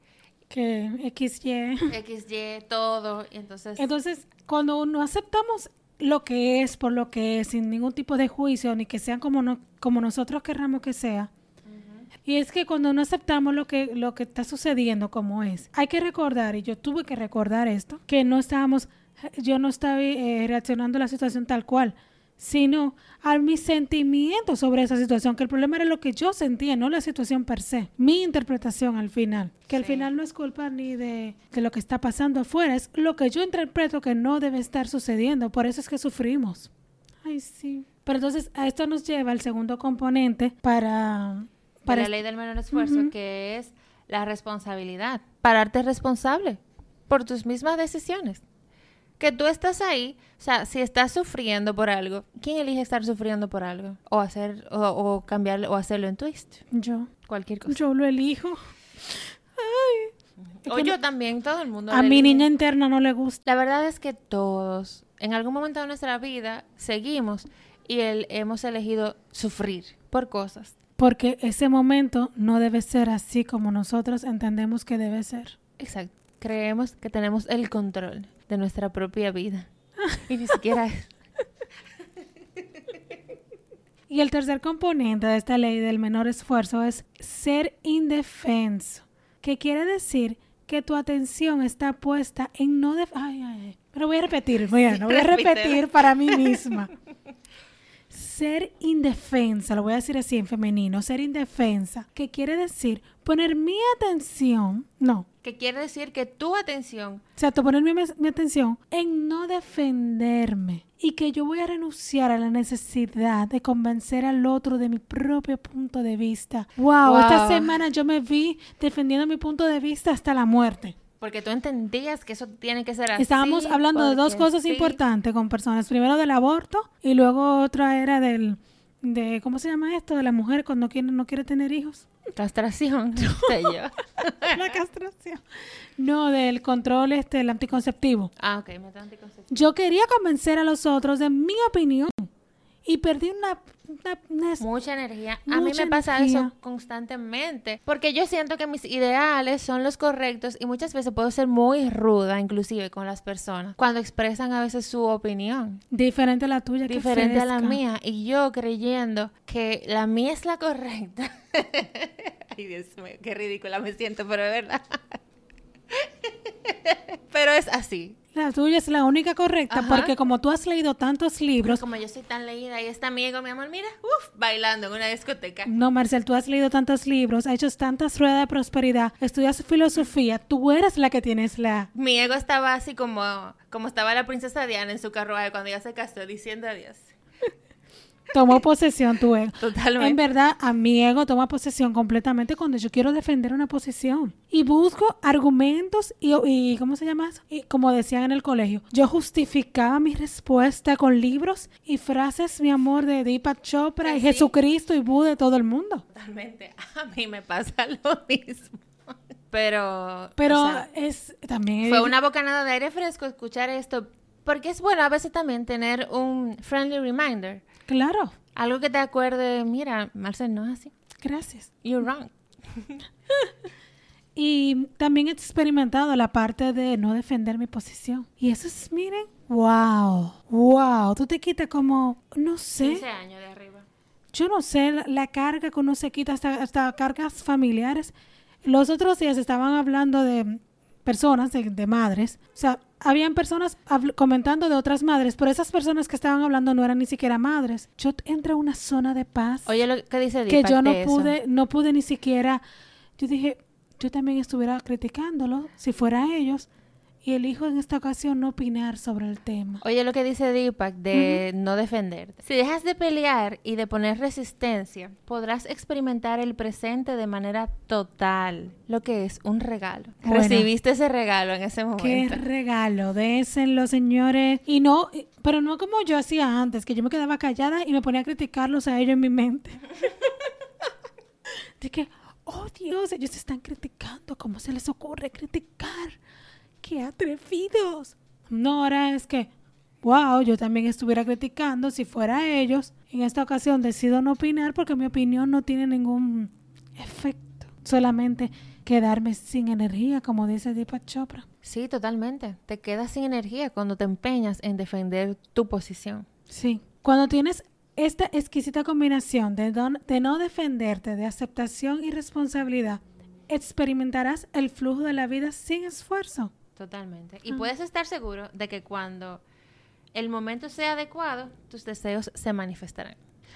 S2: Que XY.
S1: XY, todo. Y entonces,
S2: Entonces, cuando no aceptamos lo que es por lo que es, sin ningún tipo de juicio, ni que sean como, no, como nosotros querramos que sea, y es que cuando no aceptamos lo que, lo que está sucediendo como es, hay que recordar, y yo tuve que recordar esto, que no estábamos, yo no estaba eh, reaccionando a la situación tal cual, sino a mis sentimientos sobre esa situación, que el problema era lo que yo sentía, no la situación per se, mi interpretación al final, que al final no es culpa ni de, de lo que está pasando afuera, es lo que yo interpreto que no debe estar sucediendo, por eso es que sufrimos. Ay, sí. Pero entonces a esto nos lleva el segundo componente para... para
S1: la ley del menor esfuerzo, que es la responsabilidad. Pararte responsable por tus mismas decisiones. Que tú estás ahí, o sea, si estás sufriendo por algo, ¿quién elige estar sufriendo por algo? O hacer, o, o cambiarlo, o hacerlo en twist.
S2: yo,
S1: Cualquier cosa.
S2: yo lo elijo.
S1: o yo también, todo el mundo.
S2: A mi
S1: elige.
S2: niña interna no le gusta.
S1: La verdad es que todos, en algún momento de nuestra vida, seguimos y el, hemos elegido sufrir por cosas.
S2: Porque ese momento no debe ser así como nosotros entendemos que debe ser.
S1: Exacto. Creemos que tenemos el control de nuestra propia vida. Y ni siquiera es.
S2: Y el tercer componente de esta ley del menor esfuerzo es ser indefenso, que quiere decir que tu atención está puesta en no def ay, ay, ay. Pero voy a repetir, voy a, voy repetir para mí misma. Ser indefensa, lo voy a decir así en femenino, ser indefensa, que quiere decir poner mi atención, no,
S1: Que quiere decir que tu atención
S2: o sea, to- poner mi, mi atención en no defenderme y que yo voy a renunciar a la necesidad de convencer al otro de mi propio punto de vista. Wow, esta semana yo me vi defendiendo mi punto de vista hasta la muerte.
S1: Porque tú entendías que eso tiene que ser así.
S2: Estábamos hablando de dos cosas
S1: sí.
S2: importantes con personas. Primero del aborto y luego otra era del de ¿cómo se llama esto? De la mujer cuando quiere, no quiere tener hijos.
S1: Castración, no
S2: la castración. No, del control este el anticonceptivo.
S1: ah, ok, anticonceptivo.
S2: Yo quería convencer a los otros de mi opinión y perdí una, una- una-
S1: Mucha energía. A mí me pasa
S2: energía.
S1: eso constantemente. Porque yo siento que mis ideales son los correctos y muchas veces puedo ser muy ruda, inclusive con las personas, cuando expresan a veces su opinión.
S2: diferente a la tuya.
S1: diferente a la mía y yo creyendo que la mía es la correcta. Ay, Dios mío, qué ridícula me siento, pero es verdad. pero es así.
S2: La tuya es la única correcta
S1: Ajá.
S2: porque como tú has leído tantos libros,
S1: Como yo soy tan leída y este amigo, mi amor, mira, uff, bailando en una discoteca.
S2: no, Marcel, tú has leído tantos libros, has hecho tantas ruedas de prosperidad, estudias filosofía, tú eres la que tienes la...
S1: Mi ego estaba así como, como estaba la princesa Diana en su carruaje cuando ella se casó, diciendo adiós.
S2: Tomó posesión tu ego.
S1: Totalmente.
S2: En verdad, a mi ego toma posesión completamente cuando yo quiero defender una posición. Y busco argumentos y, y ¿cómo se llama eso? Y como decían en el colegio, yo justificaba mi respuesta con libros y frases, mi amor, de Deepak Chopra y
S1: Pues sí.
S2: Jesucristo y Buda de todo el mundo.
S1: Totalmente. A mí me pasa lo mismo. Pero,
S2: Pero
S1: o sea,
S2: es también...
S1: fue una bocanada de aire fresco escuchar esto. Porque es bueno a veces también tener un friendly reminder.
S2: Claro,
S1: Algo que te acuerde, mira, Marcel, no es así.
S2: gracias.
S1: You're wrong.
S2: Y también he experimentado la parte de no defender mi posición. Y eso es, miren, wow, wow. Tú te quitas como, no sé,
S1: 15 años de arriba.
S2: yo no sé, la, carga que uno se quita, hasta, hasta cargas familiares. Los otros días estaban hablando de personas, de, de madres. O sea, habían personas comentando de otras madres, pero esas personas que estaban hablando no eran ni siquiera madres. Yo entré a una zona de paz
S1: Oye, lo que dice
S2: que
S1: Deepak
S2: yo no
S1: de eso.
S2: pude, no pude ni siquiera, yo dije, yo también estuviera criticándolo si fuera ellos y elijo en esta ocasión no opinar sobre el tema.
S1: Oye, lo que dice Deepak de no defenderte. Si dejas de pelear y de poner resistencia, podrás experimentar el presente de manera total, lo que es un regalo.
S2: Bueno.
S1: Recibiste ese regalo en ese
S2: Qué
S1: momento.
S2: regalo, désenlo, señores. Y no, pero no como yo hacía antes, que yo me quedaba callada y me ponía a criticarlos a ellos en mi mente. de que, oh Dios, ellos se están criticando, ¿cómo se les ocurre criticar? ¡Qué atrevidos! No, ahora es que, wow, yo también estuviera criticando si fuera ellos. En esta ocasión decido no opinar porque mi opinión no tiene ningún efecto. Solamente quedarme sin energía, como dice Deepak Chopra.
S1: Sí, totalmente. Te quedas sin energía cuando te empeñas en defender tu posición.
S2: Sí. Cuando tienes esta exquisita combinación de, don- de no defenderte, de aceptación y responsabilidad, experimentarás el flujo de la vida sin esfuerzo.
S1: Totalmente. Y puedes estar seguro de que cuando el momento sea adecuado, tus deseos se manifestarán.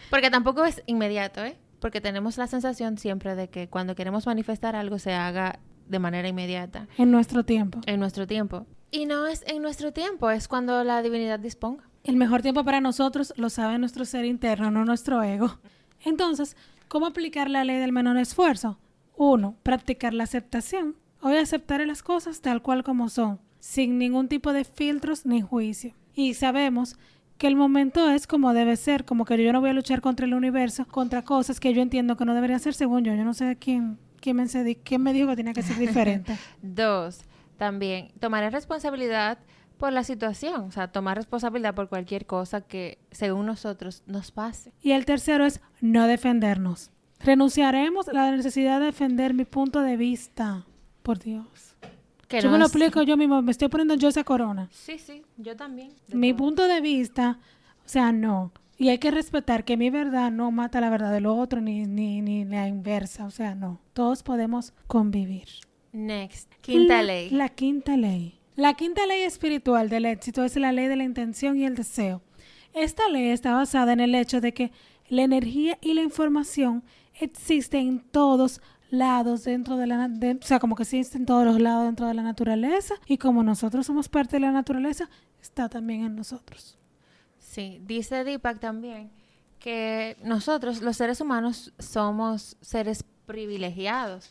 S1: Porque tampoco es inmediato, ¿eh? Porque tenemos la sensación siempre de que cuando queremos manifestar algo se haga de manera inmediata,
S2: En nuestro tiempo.
S1: en nuestro tiempo. Y no es en nuestro tiempo, es cuando la divinidad disponga.
S2: El mejor tiempo para nosotros lo sabe nuestro ser interno, no nuestro ego. Entonces, ¿cómo aplicar la ley del menor esfuerzo? Uno, practicar la aceptación. Hoy aceptaré las cosas tal cual como son, sin ningún tipo de filtros ni juicio. Y sabemos que el momento es como debe ser, como que yo no voy a luchar contra el universo, contra cosas que yo entiendo que no deberían ser según yo. Yo no sé quién, quién, me, quién me dijo que tenía que ser diferente.
S1: Dos, también tomaré responsabilidad por la situación, o sea, tomar responsabilidad por cualquier cosa que según nosotros nos pase.
S2: Y el tercero es no defendernos. Renunciaremos a la necesidad de defender mi punto de vista. Por Dios.
S1: Que
S2: yo
S1: no
S2: me lo
S1: es-
S2: explico yo mismo, me estoy poniendo yo esa corona.
S1: Sí, sí, yo también.
S2: Mi
S1: todo.
S2: punto de vista, o sea, no. Y hay que respetar que mi verdad no mata la verdad del otro, ni, ni, ni la inversa. O sea, no. Todos podemos convivir.
S1: Next, quinta
S2: La-
S1: ley.
S2: La quinta ley. La quinta ley espiritual del éxito es la ley de la intención y el deseo. Esta ley está basada en el hecho de que la energía y la información existen en todos lados dentro de la de- o sea como que existen en todos los lados dentro de la naturaleza y como nosotros somos parte de la naturaleza está también en nosotros
S1: Sí, dice Deepak también que nosotros, los seres humanos, somos seres privilegiados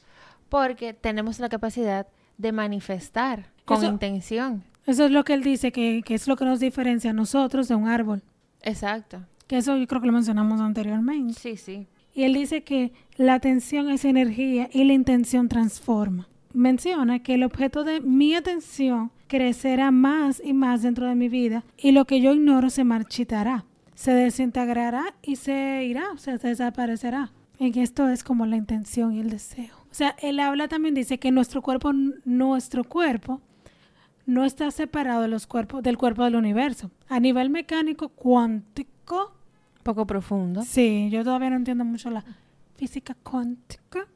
S1: porque tenemos la capacidad de manifestar con
S2: Eso-
S1: intención.
S2: eso es lo que él dice que, que es lo que nos diferencia a nosotros de un árbol
S1: Exacto.
S2: que eso yo creo que lo mencionamos anteriormente
S1: Sí, sí.
S2: Y él dice que la atención es energía y la intención transforma. Menciona que el objeto de mi atención crecerá más y más dentro de mi vida y lo que yo ignoro se marchitará, se desintegrará y se irá, o sea, se desaparecerá. Y esto es como la intención y el deseo. O sea, él habla también, dice que nuestro cuerpo, nuestro cuerpo no está separado de los cuerpos, del cuerpo del universo. A nivel mecánico cuántico,
S1: Poco profundo.
S2: Sí, yo todavía no entiendo mucho la física cuántica,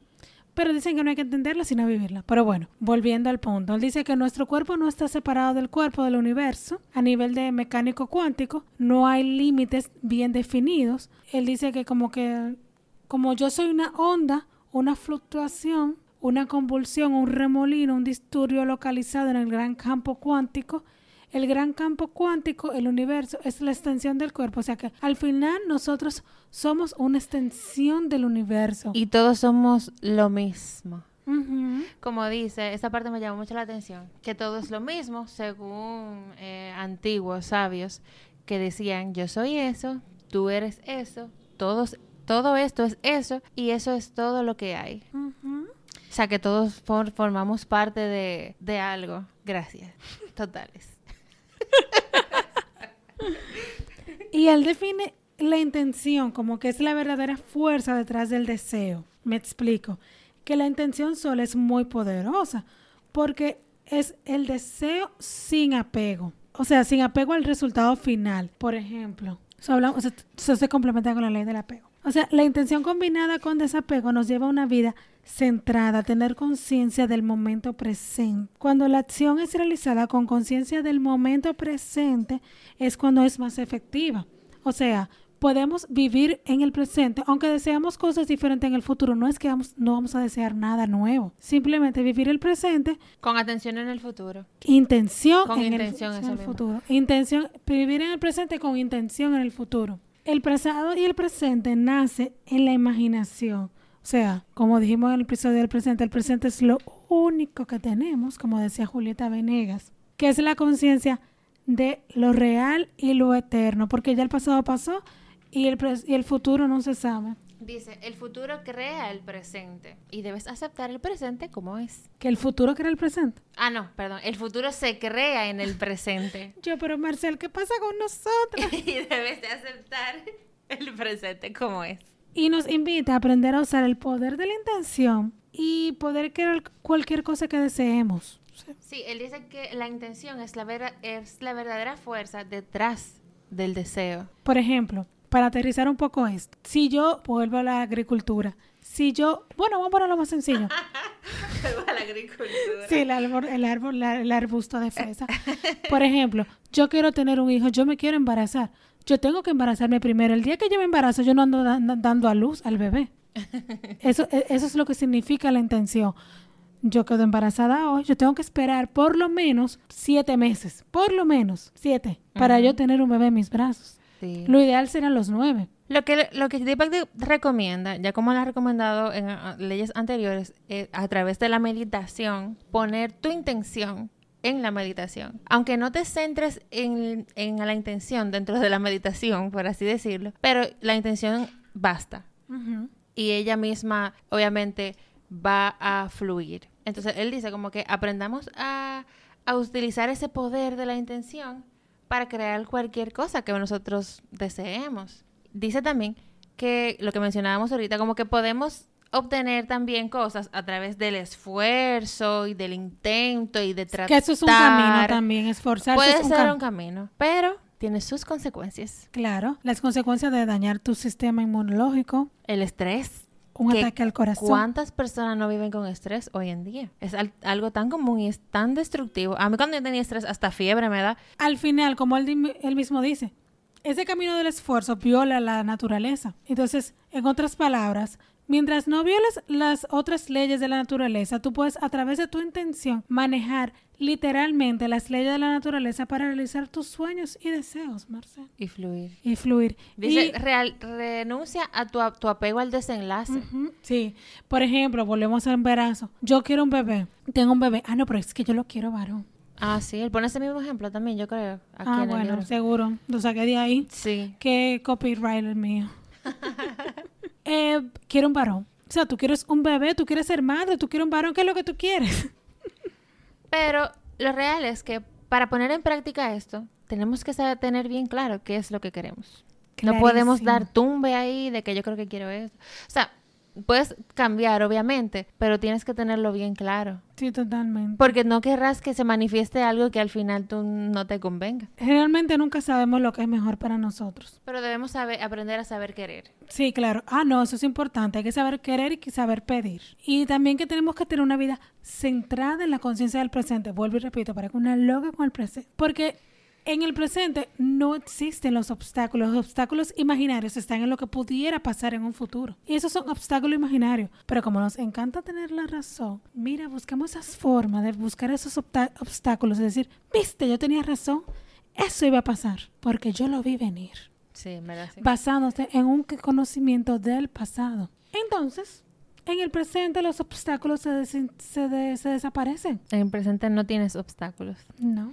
S2: Pero dicen que no hay que entenderla sino vivirla. Pero bueno, volviendo al punto. Él dice que nuestro cuerpo no está separado del cuerpo del universo. A nivel de mecánico cuántico, no hay límites bien definidos. Él dice que como que, como yo soy una onda, una fluctuación, una convulsión, un remolino, un disturbio localizado en el gran campo cuántico, el gran campo cuántico, el universo, es la extensión del cuerpo. O sea que al final nosotros somos una extensión del universo.
S1: Y todos somos lo mismo. Como dice, esa parte me llamó mucho la atención, que todo es lo mismo, según eh, antiguos sabios que decían, yo soy eso, tú eres eso, todos, todo esto es eso y eso es todo lo que hay. O sea, que todos formamos parte de, de algo. Gracias. Totales.
S2: y él define la intención como que es la verdadera fuerza detrás del deseo. Me explico. Que la intención sola es muy poderosa porque es el deseo sin apego. O sea, sin apego al resultado final. Por ejemplo, eso, se complementa con la ley del apego. O sea, la intención combinada con desapego nos lleva a una vida centrada, tener conciencia del momento presente. Cuando la acción es realizada con conciencia del momento presente es cuando es más efectiva. O sea, podemos vivir en el presente, aunque deseamos cosas diferentes en el futuro. No es que vamos, no vamos a desear nada nuevo. Simplemente vivir el presente.
S1: Con atención en el futuro.
S2: Intención
S1: con
S2: en
S1: intención
S2: el, futuro. Intención, vivir en el presente con intención en el futuro. El pasado y el presente nace en la imaginación. O sea, como dijimos en el episodio del presente, el presente es lo único que tenemos, como decía Julieta Venegas, que es la conciencia de lo real y lo eterno, porque ya el pasado pasó y el, y el futuro no se sabe.
S1: Dice, el futuro crea el presente y debes aceptar el presente como es.
S2: ¿Que el futuro crea el presente?
S1: Ah, no, perdón, el futuro se crea en el presente.
S2: Yo, pero Marcel, ¿qué pasa con nosotros?
S1: y debes de aceptar el presente como es
S2: y nos invita a aprender a usar el poder de la intención y poder crear cualquier cosa que deseemos.
S1: Sí, él dice que la intención es la, es la verdadera fuerza detrás del deseo.
S2: Por ejemplo, para aterrizar un poco esto, si yo vuelvo a la agricultura, si yo, bueno, vamos a ponerlo más sencillo.
S1: vuelvo a la agricultura.
S2: Sí, el árbol, el árbol, el arbusto de fresa. Por ejemplo, yo quiero tener un hijo, yo me quiero embarazar yo tengo que embarazarme primero. El día que yo me embarazo, yo no ando dando a luz al bebé. Eso, e, eso es lo que significa la intención. Yo quedo embarazada hoy, yo tengo que esperar por lo menos siete meses, por lo menos siete, para yo tener un bebé en mis brazos. Lo ideal serían los nueve.
S1: Lo que, lo que Deepak recomienda, ya como lo ha recomendado en leyes anteriores, eh, a través de la meditación, poner tu intención en la meditación. Aunque no te centres en, la intención dentro de la meditación, por así decirlo, pero la intención basta. Y ella misma, obviamente, va a fluir. Entonces, él dice como que aprendamos a, a utilizar ese poder de la intención para crear cualquier cosa que nosotros deseemos. Dice también que lo que mencionábamos ahorita, como que podemos obtener también cosas a través del esfuerzo y del intento y de tratar.
S2: Que eso es un camino también, esforzarse.
S1: Puede ser un camino, pero tiene sus consecuencias.
S2: Claro, las consecuencias de dañar tu sistema inmunológico.
S1: El estrés.
S2: Un ataque al corazón.
S1: ¿Cuántas personas no viven con estrés hoy en día? Es algo tan común y es tan destructivo. A mí cuando yo tenía estrés, hasta fiebre me da.
S2: Al final, como él, él mismo dice, ese camino del esfuerzo viola la naturaleza. Entonces, en otras palabras, Mientras no violes las otras leyes de la naturaleza, tú puedes a través de tu intención manejar literalmente las leyes de la naturaleza para realizar tus sueños y deseos, Marcel.
S1: Y fluir.
S2: Y fluir.
S1: Dice, real, renuncia a tu, tu, apego al desenlace.
S2: Sí. Por ejemplo, volvemos al embarazo. Yo quiero un bebé. Tengo un bebé. Ah, no, pero es que yo lo quiero varón.
S1: Ah, sí, él pone ese mismo ejemplo también, yo creo.
S2: ah, bueno, seguro. Lo saqué de ahí.
S1: Sí.
S2: Qué copyright el mío. eh, quiero un varón. O sea, tú quieres un bebé, tú quieres ser madre, tú quieres un varón, ¿qué es lo que tú quieres?
S1: Pero lo real es que para poner en práctica esto, tenemos que saber, tener bien claro qué es lo que queremos. No podemos dar tumbe ahí de que yo creo que quiero esto. O sea, puedes cambiar, obviamente, pero tienes que tenerlo bien claro.
S2: Sí, totalmente.
S1: Porque no querrás que se manifieste algo que al final tú no te convenga.
S2: Realmente nunca sabemos lo que es mejor para nosotros.
S1: Pero debemos saber, aprender a saber querer.
S2: Sí, claro. Ah, no, eso es importante. Hay que saber querer y que saber pedir. Y también que tenemos que tener una vida centrada en la conciencia del presente. Vuelvo y repito, para que una loca con el presente. Porque en el presente no existen los obstáculos. Los obstáculos imaginarios están en lo que pudiera pasar en un futuro. Y esos son obstáculos imaginarios. Pero como nos encanta tener la razón, mira, buscamos esas formas de buscar esos obstáculos. Es decir, viste, yo tenía razón. Eso iba a pasar porque yo lo vi venir.
S1: Sí. Sí.
S2: Basándose en un conocimiento del pasado. Entonces, en el presente los obstáculos se, se, se desaparecen.
S1: En el presente no tienes obstáculos.
S2: No.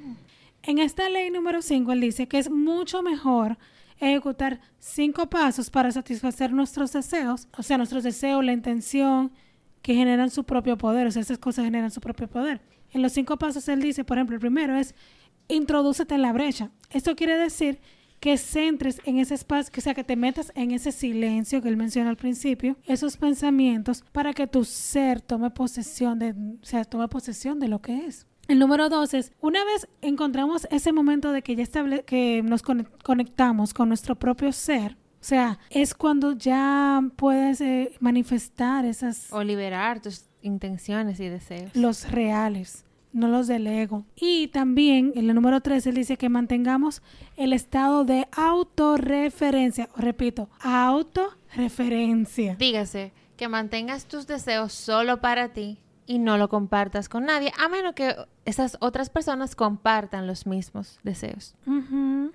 S2: En esta ley número 5, él dice que es mucho mejor ejecutar cinco pasos para satisfacer nuestros deseos, o sea, nuestros deseos, la intención, que generan su propio poder, o sea, esas cosas generan su propio poder. En los cinco pasos él dice, por ejemplo, el primero es introdúcete en la brecha. Esto quiere decir que centres en ese espacio, que sea que te metas en ese silencio que él menciona al principio, esos pensamientos para que tu ser tome posesión de, o sea, tome posesión de lo que es. El número dos es, una vez encontramos ese momento de que ya estable, que nos conectamos con nuestro propio ser, o sea, es cuando ya puedes eh, manifestar esas...
S1: O liberar tus intenciones y deseos.
S2: Los reales, no los del ego. Y también, en el número tres, él dice que mantengamos el estado de autorreferencia. Repito, autorreferencia.
S1: Dígase, que mantengas tus deseos solo para ti y no lo compartas con nadie, a menos que esas otras personas compartan los mismos deseos.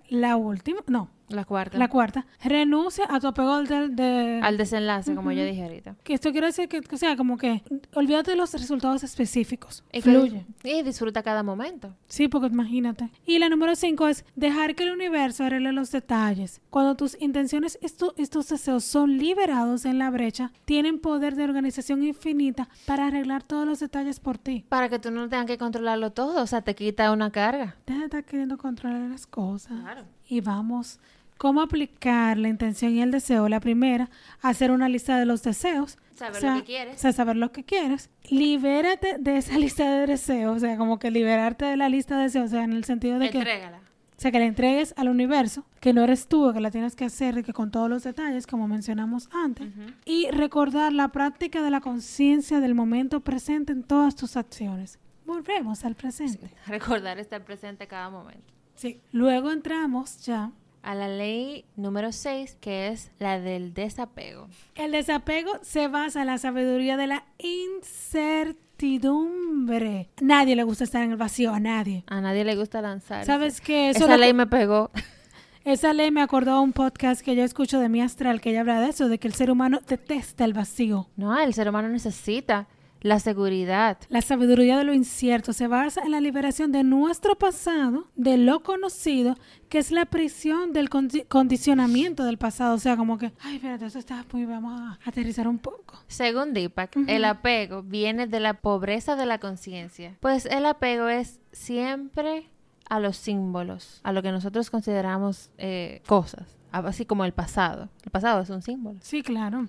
S2: La última, no,
S1: la cuarta.
S2: La cuarta. Renuncia a tu apego al, de...
S1: al desenlace, como yo dije ahorita.
S2: Que esto quiere decir que, o sea, como que olvídate de los resultados específicos. Y Fluye.
S1: y disfruta cada momento.
S2: Sí, porque imagínate. Y la número cinco es dejar que el universo arregle los detalles. Cuando tus intenciones y tus deseos son liberados en la brecha, tienen poder de organización infinita para arreglar todos los detalles por ti.
S1: Para que tú no tengas que controlarlo todo, o sea, te quita una carga.
S2: Deja de estar queriendo controlar las cosas. Claro. Y vamos cómo aplicar la intención y el deseo. La primera, hacer una lista de los deseos.
S1: Saber lo que quieres.
S2: O sea, saber lo que quieres. Libérate de esa lista de deseos. O sea, como que liberarte de la lista de deseos. O sea, en el sentido de
S1: Entrégala.
S2: que... O sea, que la entregues al universo, que no eres tú, que la tienes que hacer, que con todos los detalles, como mencionamos antes. Y recordar la práctica de la conciencia del momento presente en todas tus acciones. Volvemos al presente.
S1: recordar estar presente cada momento.
S2: Sí. Luego entramos ya
S1: a la ley número 6, que es la del desapego.
S2: El desapego se basa en la sabiduría de la incertidumbre. Nadie le gusta estar en el vacío, a nadie.
S1: A nadie le gusta lanzar.
S2: ¿Sabes qué?
S1: Esa ley me pegó.
S2: Esa ley me acordó a un podcast que yo escucho de mi astral, que ella habla de eso, de que el ser humano detesta el vacío.
S1: No, el ser humano necesita la seguridad.
S2: La sabiduría de lo incierto se basa en la liberación de nuestro pasado, de lo conocido, que es la prisión del condicionamiento del pasado. O sea, como que, ay, espérate, eso está muy, vamos a aterrizar un poco.
S1: Según Deepak, el apego viene de la pobreza de la conciencia. Pues el apego es siempre a los símbolos, a lo que nosotros consideramos eh, cosas así como el pasado. El pasado es un símbolo.
S2: Sí, claro.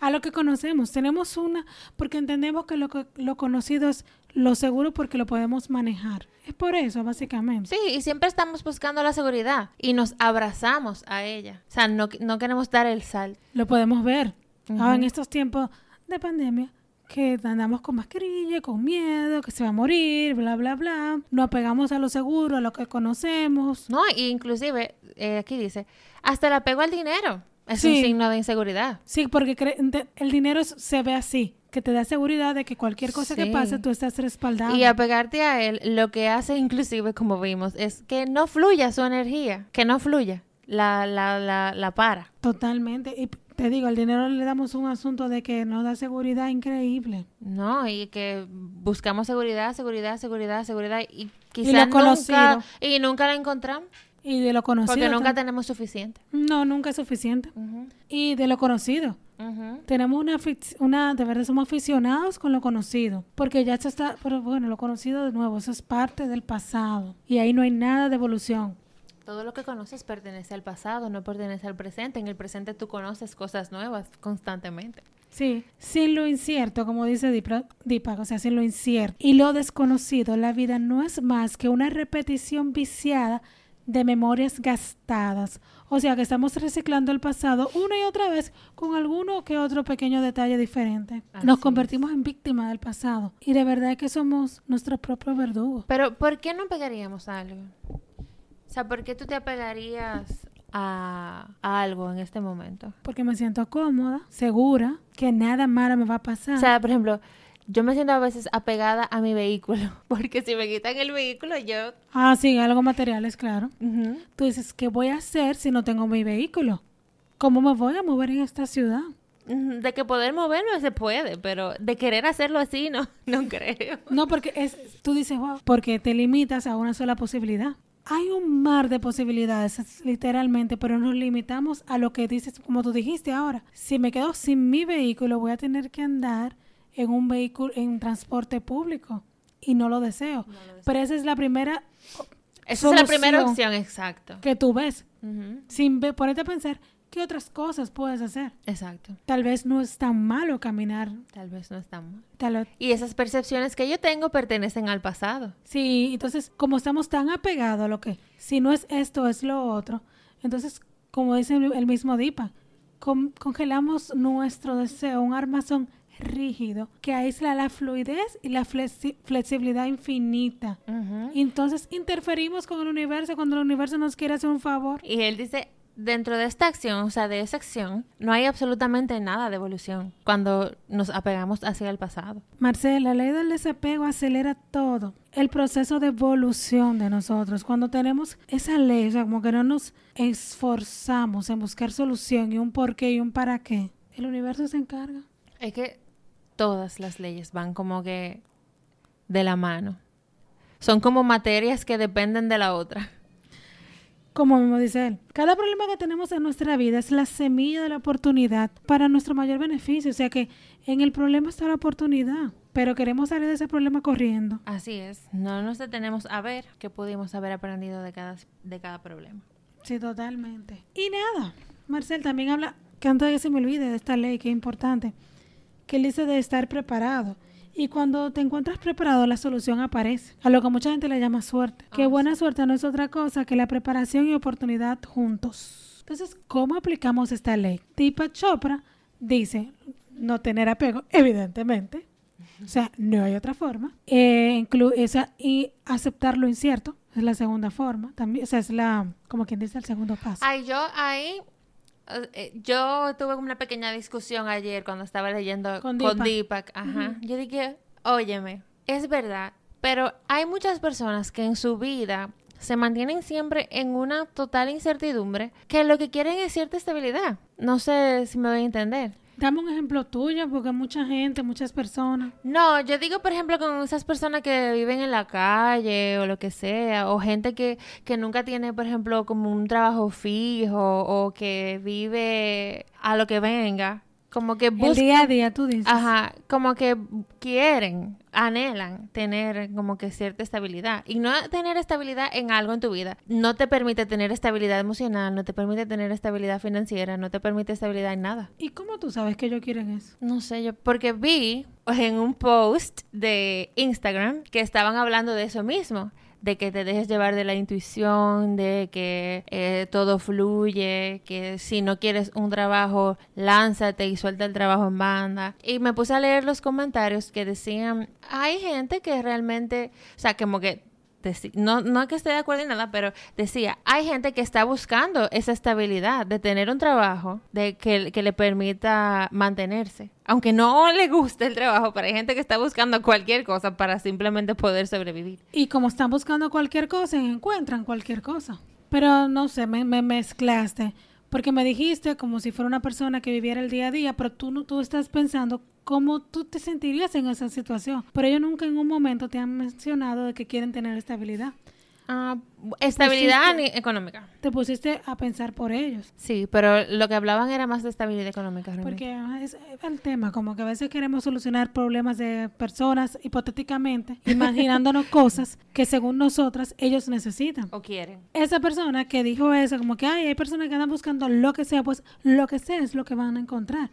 S2: A lo que conocemos. Tenemos una, porque entendemos que lo, lo conocido es lo seguro porque lo podemos manejar. Es por eso, básicamente.
S1: Sí, y siempre estamos buscando la seguridad y nos abrazamos a ella. O sea, no, no queremos dar el sal.
S2: Lo podemos ver. Ahora, en estos tiempos de pandemia, que andamos con mascarilla, con miedo, que se va a morir, bla, bla, bla. No apegamos a lo seguro, a lo que conocemos.
S1: No, inclusive, eh, aquí dice, hasta el apego al dinero es un signo de inseguridad.
S2: Sí, porque el dinero se ve así, que te da seguridad de que cualquier cosa que pase tú estás respaldado.
S1: Y apegarte a él, lo que hace inclusive, como vimos, es que no fluya su energía, que no fluya. La, la, la, la para.
S2: Totalmente. Y te digo, al dinero le damos un asunto de que nos da seguridad increíble.
S1: No, y que buscamos seguridad, seguridad, seguridad, seguridad y quizás nunca y nunca la encontramos.
S2: Y de lo conocido.
S1: Porque nunca tenemos suficiente.
S2: No, nunca es suficiente. Y de lo conocido. Tenemos una, una, de verdad somos aficionados con lo conocido. Porque ya se está, pero bueno, lo conocido de nuevo, eso es parte del pasado. Y ahí no hay nada de evolución.
S1: Todo lo que conoces pertenece al pasado, no pertenece al presente. En el presente tú conoces cosas nuevas constantemente.
S2: Sí, sin lo incierto, como dice Deepak, Deepak, o sea, sin lo incierto y lo desconocido, la vida no es más que una repetición viciada de memorias gastadas. O sea que estamos reciclando el pasado una y otra vez con alguno que otro pequeño detalle diferente.
S1: Así
S2: Nos
S1: es.
S2: convertimos en víctimas del pasado. Y de verdad que somos nuestros propios verdugos.
S1: Pero, ¿por qué no pegaríamos a algo? O sea, ¿por qué tú te apegarías a, a algo en este momento?
S2: Porque me siento cómoda, segura, que nada malo me va a pasar.
S1: O sea, por ejemplo, yo me siento a veces apegada a mi vehículo, porque si me quitan el vehículo, yo...
S2: ah, sí, algo material, es claro. Tú dices, ¿qué voy a hacer si no tengo mi vehículo? ¿Cómo me voy a mover en esta ciudad?
S1: De que poder moverme se puede, pero de querer hacerlo así, no, no creo.
S2: No, porque es, tú dices, wow, porque te limitas a una sola posibilidad. Hay un mar de posibilidades, es literalmente, pero nos limitamos a lo que dices, como tú dijiste ahora. Si me quedo sin mi vehículo, voy a tener que andar en un vehículo, en transporte público. Y no lo deseo. Pero esa es la primera
S1: Esa es la primera opción, exacto.
S2: que tú ves. Sin ve- ponerte a pensar, ¿qué otras cosas puedes hacer?
S1: Exacto.
S2: Tal vez no es tan malo caminar.
S1: Tal vez no estamos.
S2: Tal vez
S1: Y esas percepciones que yo tengo pertenecen al pasado.
S2: Sí, entonces, como estamos tan apegados a lo que, si no es esto, es lo otro, entonces, como dice el el mismo Dipa, con- congelamos nuestro deseo, un armazón rígido que aísla la fluidez y la flexi- flexibilidad infinita.
S1: Ujú.
S2: Y entonces interferimos con el universo cuando el universo nos quiere hacer un favor.
S1: Y él dice, dentro de esta acción, o sea, de esa acción, no hay absolutamente nada de evolución cuando nos apegamos hacia el pasado.
S2: Marcela, la ley del desapego acelera todo. El proceso de evolución de nosotros. Cuando tenemos esa ley, o sea, como que no nos esforzamos en buscar solución y un por qué y un para qué, el universo se encarga.
S1: Es que todas las leyes van como que de la mano. Son como materias que dependen de la otra.
S2: Como mismo dice él, cada problema que tenemos en nuestra vida es la semilla de la oportunidad para nuestro mayor beneficio. O sea que en el problema está la oportunidad, pero queremos salir de ese problema corriendo.
S1: Así es. No nos detenemos a ver qué pudimos haber aprendido de cada, de cada problema.
S2: Sí, totalmente. Y nada, Marcel también habla, que antes de que se me olvide de esta ley, que es importante, que él dice de estar preparado. Y cuando te encuentras preparado, la solución aparece. A lo que mucha gente le llama suerte. Que
S1: Ah,
S2: buena suerte no es otra cosa que la preparación y oportunidad juntos. Entonces, ¿cómo aplicamos esta ley? Deepak Chopra dice no tener apego, evidentemente. O sea, no hay otra forma. Eh, inclu- esa, y aceptar lo incierto es la segunda forma. También, o sea, es la, como quien dice, el segundo paso.
S1: Ay, yo ahí, yo tuve una pequeña discusión ayer cuando estaba leyendo
S2: Con
S1: con,
S2: Deepak.
S1: Deepak. Ajá. Yo dije, óyeme, es verdad, pero hay muchas personas que en su vida se mantienen siempre en una total incertidumbre que lo que quieren es cierta estabilidad. No sé si me voy a entender.
S2: Dame un ejemplo tuyo, porque mucha gente, muchas personas.
S1: No, yo digo, por ejemplo, con esas personas que viven en la calle o lo que sea, o gente que, que nunca tiene, por ejemplo, como un trabajo fijo o que vive a lo que venga, como que
S2: El
S1: buscan,
S2: día a día, tú dices.
S1: ajá, como que quieren, anhelan tener como que cierta estabilidad. Y no tener estabilidad en algo en tu vida no te permite tener estabilidad emocional, no te permite tener estabilidad financiera, no te permite estabilidad en nada.
S2: ¿Y cómo tú sabes que ellos quieren eso?
S1: No sé, yo, porque vi en un post de Instagram que estaban hablando de eso mismo, de que te dejes llevar de la intuición, de que eh, todo fluye, que si no quieres un trabajo, lánzate y suelta el trabajo en banda. Y me puse a leer los comentarios que decían, hay gente que realmente, o sea, como que no, no que esté de acuerdo en nada, pero decía, hay gente que está buscando esa estabilidad de tener un trabajo de que, que le permita mantenerse. Aunque no le guste el trabajo, pero hay gente que está buscando cualquier cosa para simplemente poder sobrevivir.
S2: Y como están buscando cualquier cosa, encuentran cualquier cosa. Pero no sé, me, me mezclaste. Porque me dijiste como si fuera una persona que viviera el día a día, pero tú, tú estás pensando cómo tú te sentirías en esa situación. Pero ellos nunca en un momento te han mencionado de que quieren tener estabilidad.
S1: Ah, estabilidad
S2: Pusiste-
S1: económica.
S2: Te pusiste a pensar por ellos.
S1: Sí, pero lo que hablaban era más de estabilidad económica. realmente.
S2: Porque es el tema, como que a veces queremos solucionar problemas de personas hipotéticamente, imaginándonos cosas que según nosotras ellos necesitan.
S1: O quieren.
S2: Esa persona que dijo eso, como que Ay, hay personas que andan buscando lo que sea, pues lo que sea es lo que van a encontrar.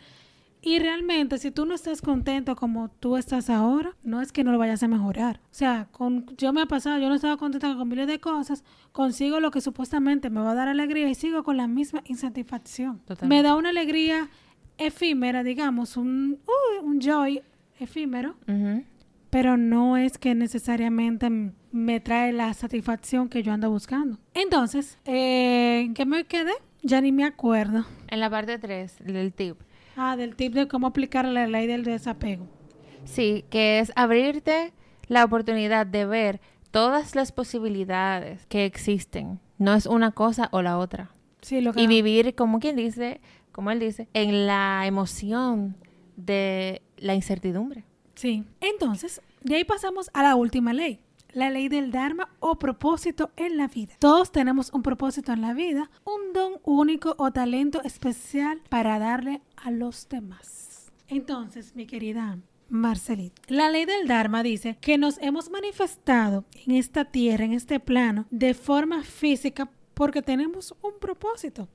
S2: Y realmente, si tú no estás contento como tú estás ahora, no es que no lo vayas a mejorar. O sea, con, yo me ha pasado, yo no estaba contenta con miles de cosas, consigo lo que supuestamente me va a dar alegría y sigo con la misma insatisfacción.
S1: Totalmente.
S2: Me da una alegría efímera, digamos, un, uy, un joy efímero,
S1: Ujú.
S2: pero no es que necesariamente me trae la satisfacción que yo ando buscando. Entonces, eh, ¿en qué me quedé? Ya ni me acuerdo.
S1: En la parte 3 del tip.
S2: Ah, del tip de cómo aplicar la ley del desapego.
S1: Sí, que es abrirte la oportunidad de ver todas las posibilidades que existen. No es una cosa o la otra.
S2: Sí, lo que
S1: Y vivir, como quien dice, como él dice, en la emoción de la incertidumbre.
S2: Sí. Entonces, de ahí pasamos a la última ley, la ley del Dharma o propósito en la vida. Todos tenemos un propósito en la vida, un don único o talento especial para darle a los demás. Entonces, mi querida Marcelita, la ley del Dharma dice que nos hemos manifestado en esta tierra, en este plano, de forma física porque tenemos un propósito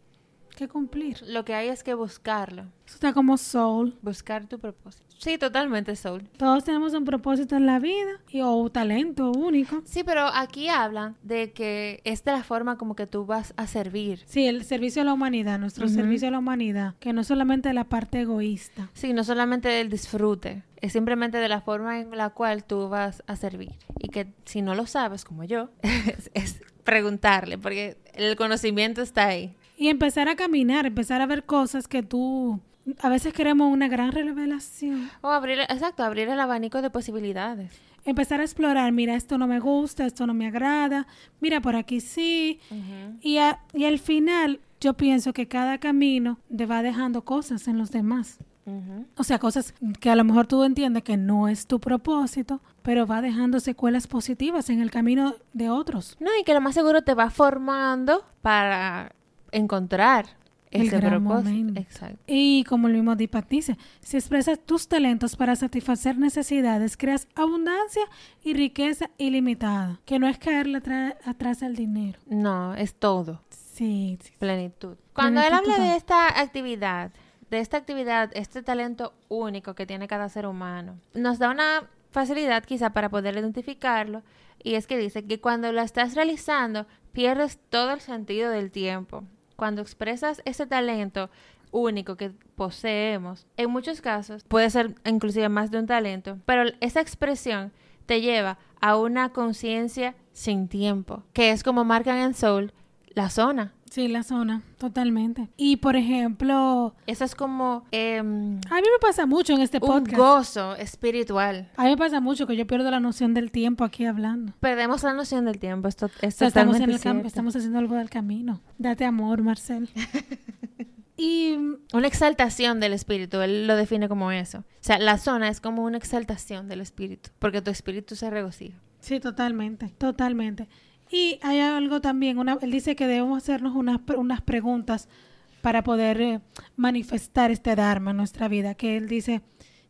S2: que cumplir.
S1: Lo que hay es que buscarlo.
S2: Eso está como soul.
S1: Buscar tu propósito. Sí, totalmente, Soul.
S2: Todos tenemos un propósito en la vida y, o un talento único.
S1: Sí, pero aquí hablan de que es de la forma como que tú vas a servir.
S2: Sí, el servicio a la humanidad, nuestro servicio a la humanidad, que no solamente la parte egoísta.
S1: Sí, no solamente del disfrute, es simplemente de la forma en la cual tú vas a servir. Y que si no lo sabes, como yo, es, es preguntarle, porque el conocimiento está ahí.
S2: Y empezar a caminar, empezar a ver cosas que tú... A veces queremos una gran revelación.
S1: O abrir, exacto, abrir el abanico de posibilidades.
S2: Empezar a explorar, mira, esto no me gusta, esto no me agrada, mira, por aquí sí. Y, a- y al final, yo pienso que cada camino te va dejando cosas en los demás. O sea, cosas que a lo mejor tú entiendes que no es tu propósito, pero va dejando secuelas positivas en el camino de otros.
S1: No, y que lo más seguro te va formando para encontrar
S2: El gran momento.
S1: Exacto.
S2: Y como el mismo Deepak dice, si expresas tus talentos para satisfacer necesidades, creas abundancia y riqueza ilimitada, que no es caerle atrás al dinero.
S1: No, es todo.
S2: Sí, sí.
S1: Plenitud. Cuando él habla de esta actividad, de esta actividad, este talento único que tiene cada ser humano, nos da una facilidad quizá para poder identificarlo y es que dice que cuando lo estás realizando pierdes todo el sentido del tiempo. Cuando expresas ese talento único que poseemos, en muchos casos puede ser inclusive más de un talento, pero esa expresión te lleva a una conciencia sin tiempo, que es como marcan en Soul la zona.
S2: Sí, la zona, totalmente. Y por ejemplo,
S1: Eso es como em,
S2: a mí me pasa mucho en este
S1: un
S2: podcast.
S1: gozo espiritual.
S2: A mí me pasa mucho que yo pierdo la noción del tiempo aquí hablando.
S1: Perdemos la noción del tiempo. Esto es
S2: O sea, estamos, en el campo, estamos haciendo algo del camino. Date amor, Marcel. y
S1: Una exaltación del espíritu. Él lo define como eso. O sea, la zona es como una exaltación del espíritu. Porque tu espíritu se regocija.
S2: sí, totalmente, totalmente. Y hay algo también, una, él dice que debemos hacernos unas, unas preguntas para poder eh, manifestar este Dharma en nuestra vida. Que él dice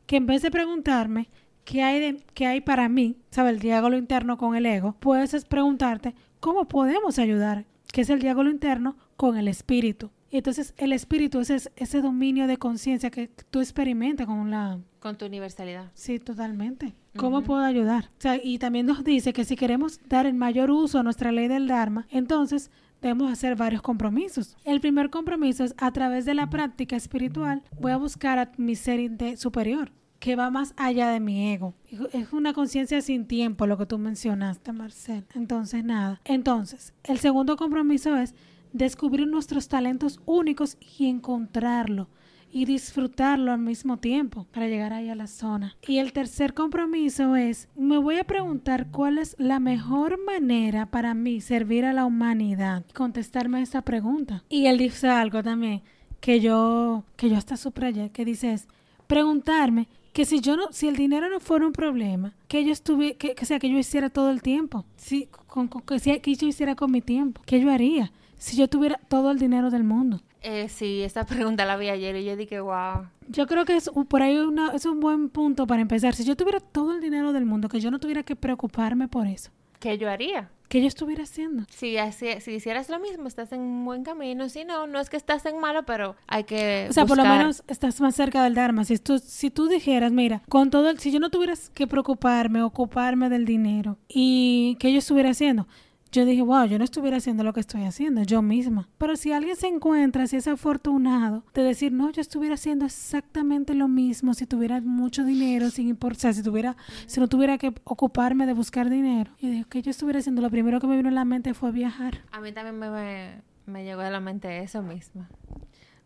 S2: que en vez de preguntarme qué hay, de, qué hay para mí, ¿sabe? El diálogo interno con el ego, puedes es preguntarte cómo podemos ayudar, que es el diálogo interno con el espíritu. Y entonces el espíritu es ese, ese dominio de conciencia que tú experimentas con la...
S1: Con tu universalidad.
S2: Sí, totalmente. ¿Cómo puedo ayudar? O sea, y también nos dice que si queremos dar el mayor uso a nuestra ley del Dharma, entonces debemos hacer varios compromisos. El primer compromiso es a través de la práctica espiritual voy a buscar a mi ser superior que va más allá de mi ego. Es una conciencia sin tiempo lo que tú mencionaste, Marcel. Entonces, nada. Entonces, el segundo compromiso es descubrir nuestros talentos únicos y encontrarlo y disfrutarlo al mismo tiempo para llegar ahí a la zona. Y el tercer compromiso es, me voy a preguntar cuál es la mejor manera para mí servir a la humanidad. Contestarme esta pregunta. Y él dice algo también que yo, que yo hasta subrayé, que dice es, preguntarme que si yo no, si el dinero no fuera un problema, que yo estuviera, que, sea que yo hiciera todo el tiempo, si, con, que, si- que yo hiciera con mi tiempo, que yo haría si yo tuviera todo el dinero del mundo.
S1: Eh, sí, esa pregunta la vi ayer y yo dije, wow.
S2: Yo creo que es un- por ahí una, es un buen punto para empezar. Si yo tuviera todo el dinero del mundo, que yo no tuviera que preocuparme por eso.
S1: ¿Qué yo haría?
S2: ¿Qué yo estuviera haciendo?
S1: Si, así, si hicieras lo mismo, estás en un buen camino. Si no, no es que estás en malo, pero hay que.
S2: O sea, por lo menos estás más cerca del Dharma. Si tú, si tú dijeras, mira, con todo el, si yo no tuvieras que preocuparme, ocuparme del dinero y que yo estuviera haciendo, yo dije, wow, yo no estuviera haciendo lo que estoy haciendo, yo misma. Pero si alguien se encuentra, si es afortunado de decir, no, yo estuviera haciendo exactamente lo mismo, si tuviera mucho dinero, sin importar, o sea, si tuviera, si no tuviera que ocuparme de buscar dinero, yo dije, que yo estuviera haciendo, lo primero que me vino a la mente fue viajar,
S1: A mí también me, me, me llegó a la mente eso mismo.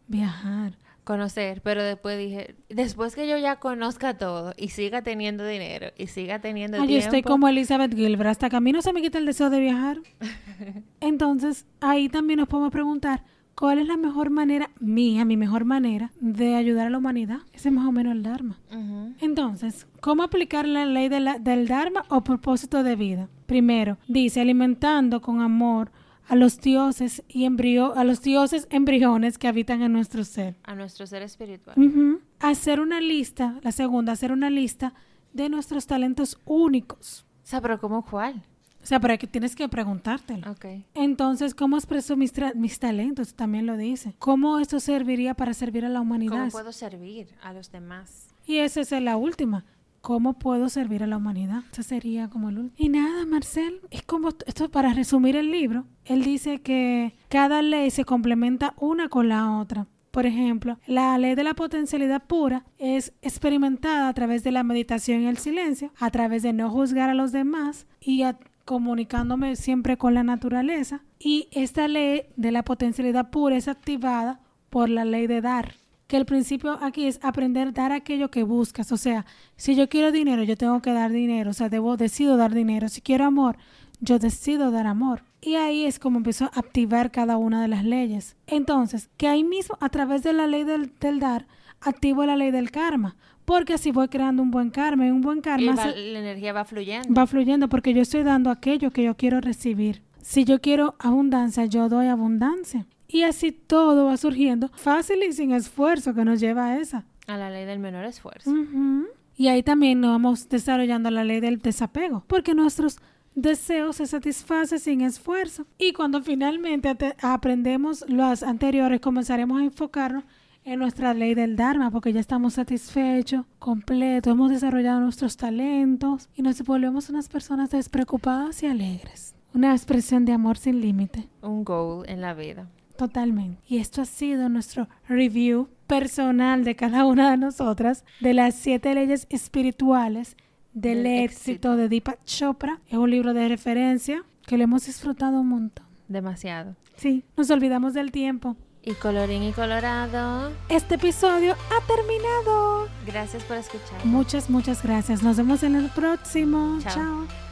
S2: viajar.
S1: Conocer, pero después dije, después que yo ya conozca todo y siga teniendo dinero y siga teniendo
S2: Ay, yo
S1: tiempo.
S2: estoy como Elizabeth Gilbert, hasta que a mí no se me quita el deseo de viajar. Entonces, ahí también nos podemos preguntar, ¿cuál es la mejor manera, mía, mi mejor manera, de ayudar a la humanidad? Ese es más o menos el Dharma. Entonces, ¿cómo aplicar la ley de la- del Dharma o propósito de vida? Primero, dice, alimentando con amor a los dioses y embrio, a los dioses embriones que habitan en nuestro ser.
S1: A nuestro ser espiritual.
S2: Hacer una lista, la segunda, hacer una lista de nuestros talentos únicos.
S1: O sea, pero ¿cómo cuál?
S2: O sea, pero que tienes que preguntártelo.
S1: Ok.
S2: Entonces, ¿cómo expreso mis, mis talentos? También lo dice. ¿Cómo esto serviría para servir a la
S1: ¿Cómo
S2: humanidad?
S1: puedo servir a los demás?
S2: Y esa es la última. ¿Cómo puedo servir a la humanidad? Esa sería como el último. Y nada, Marcel, es como esto para resumir el libro. Él dice que cada ley se complementa una con la otra. Por ejemplo, la ley de la potencialidad pura es experimentada a través de la meditación y el silencio, a través de no juzgar a los demás y comunicándome siempre con la naturaleza. Y esta ley de la potencialidad pura es activada por la ley de dar que el principio aquí es aprender a dar aquello que buscas. O sea, si yo quiero dinero, yo tengo que dar dinero. O sea, debo, decido dar dinero. Si quiero amor, yo decido dar amor. Y ahí es como empezó a activar cada una de las leyes. Entonces, que ahí mismo, a través de la ley del, del dar, activo la ley del karma. Porque así voy creando un buen karma. Y un buen
S1: Y
S2: karma
S1: va-
S2: se-
S1: la energía va fluyendo.
S2: va fluyendo porque yo estoy dando aquello que yo quiero recibir. Si yo quiero abundancia, yo doy abundancia. Y así todo va surgiendo fácil y sin esfuerzo que nos lleva a esa.
S1: A la ley del menor esfuerzo.
S2: Ujú. Y ahí también nos vamos desarrollando la ley del desapego, porque nuestros deseos se satisfacen sin esfuerzo. Y cuando finalmente aprendemos los anteriores, comenzaremos a enfocarnos en nuestra ley del Dharma, porque ya estamos satisfechos, completos, hemos desarrollado nuestros talentos y nos volvemos unas personas despreocupadas y alegres. Una expresión de amor sin límite.
S1: Un goal en la vida.
S2: Totalmente. Y esto ha sido nuestro review personal de cada una de nosotras de las siete leyes espirituales
S1: del,
S2: éxito.
S1: éxito.
S2: de Deepak Chopra. Es un libro de referencia que lo hemos disfrutado un montón.
S1: Demasiado.
S2: Sí, nos olvidamos del tiempo.
S1: Y colorín y colorado.
S2: Este episodio ha terminado.
S1: Gracias por escuchar.
S2: Muchas, muchas gracias. Nos vemos en el próximo.
S1: Chao.
S2: Chao.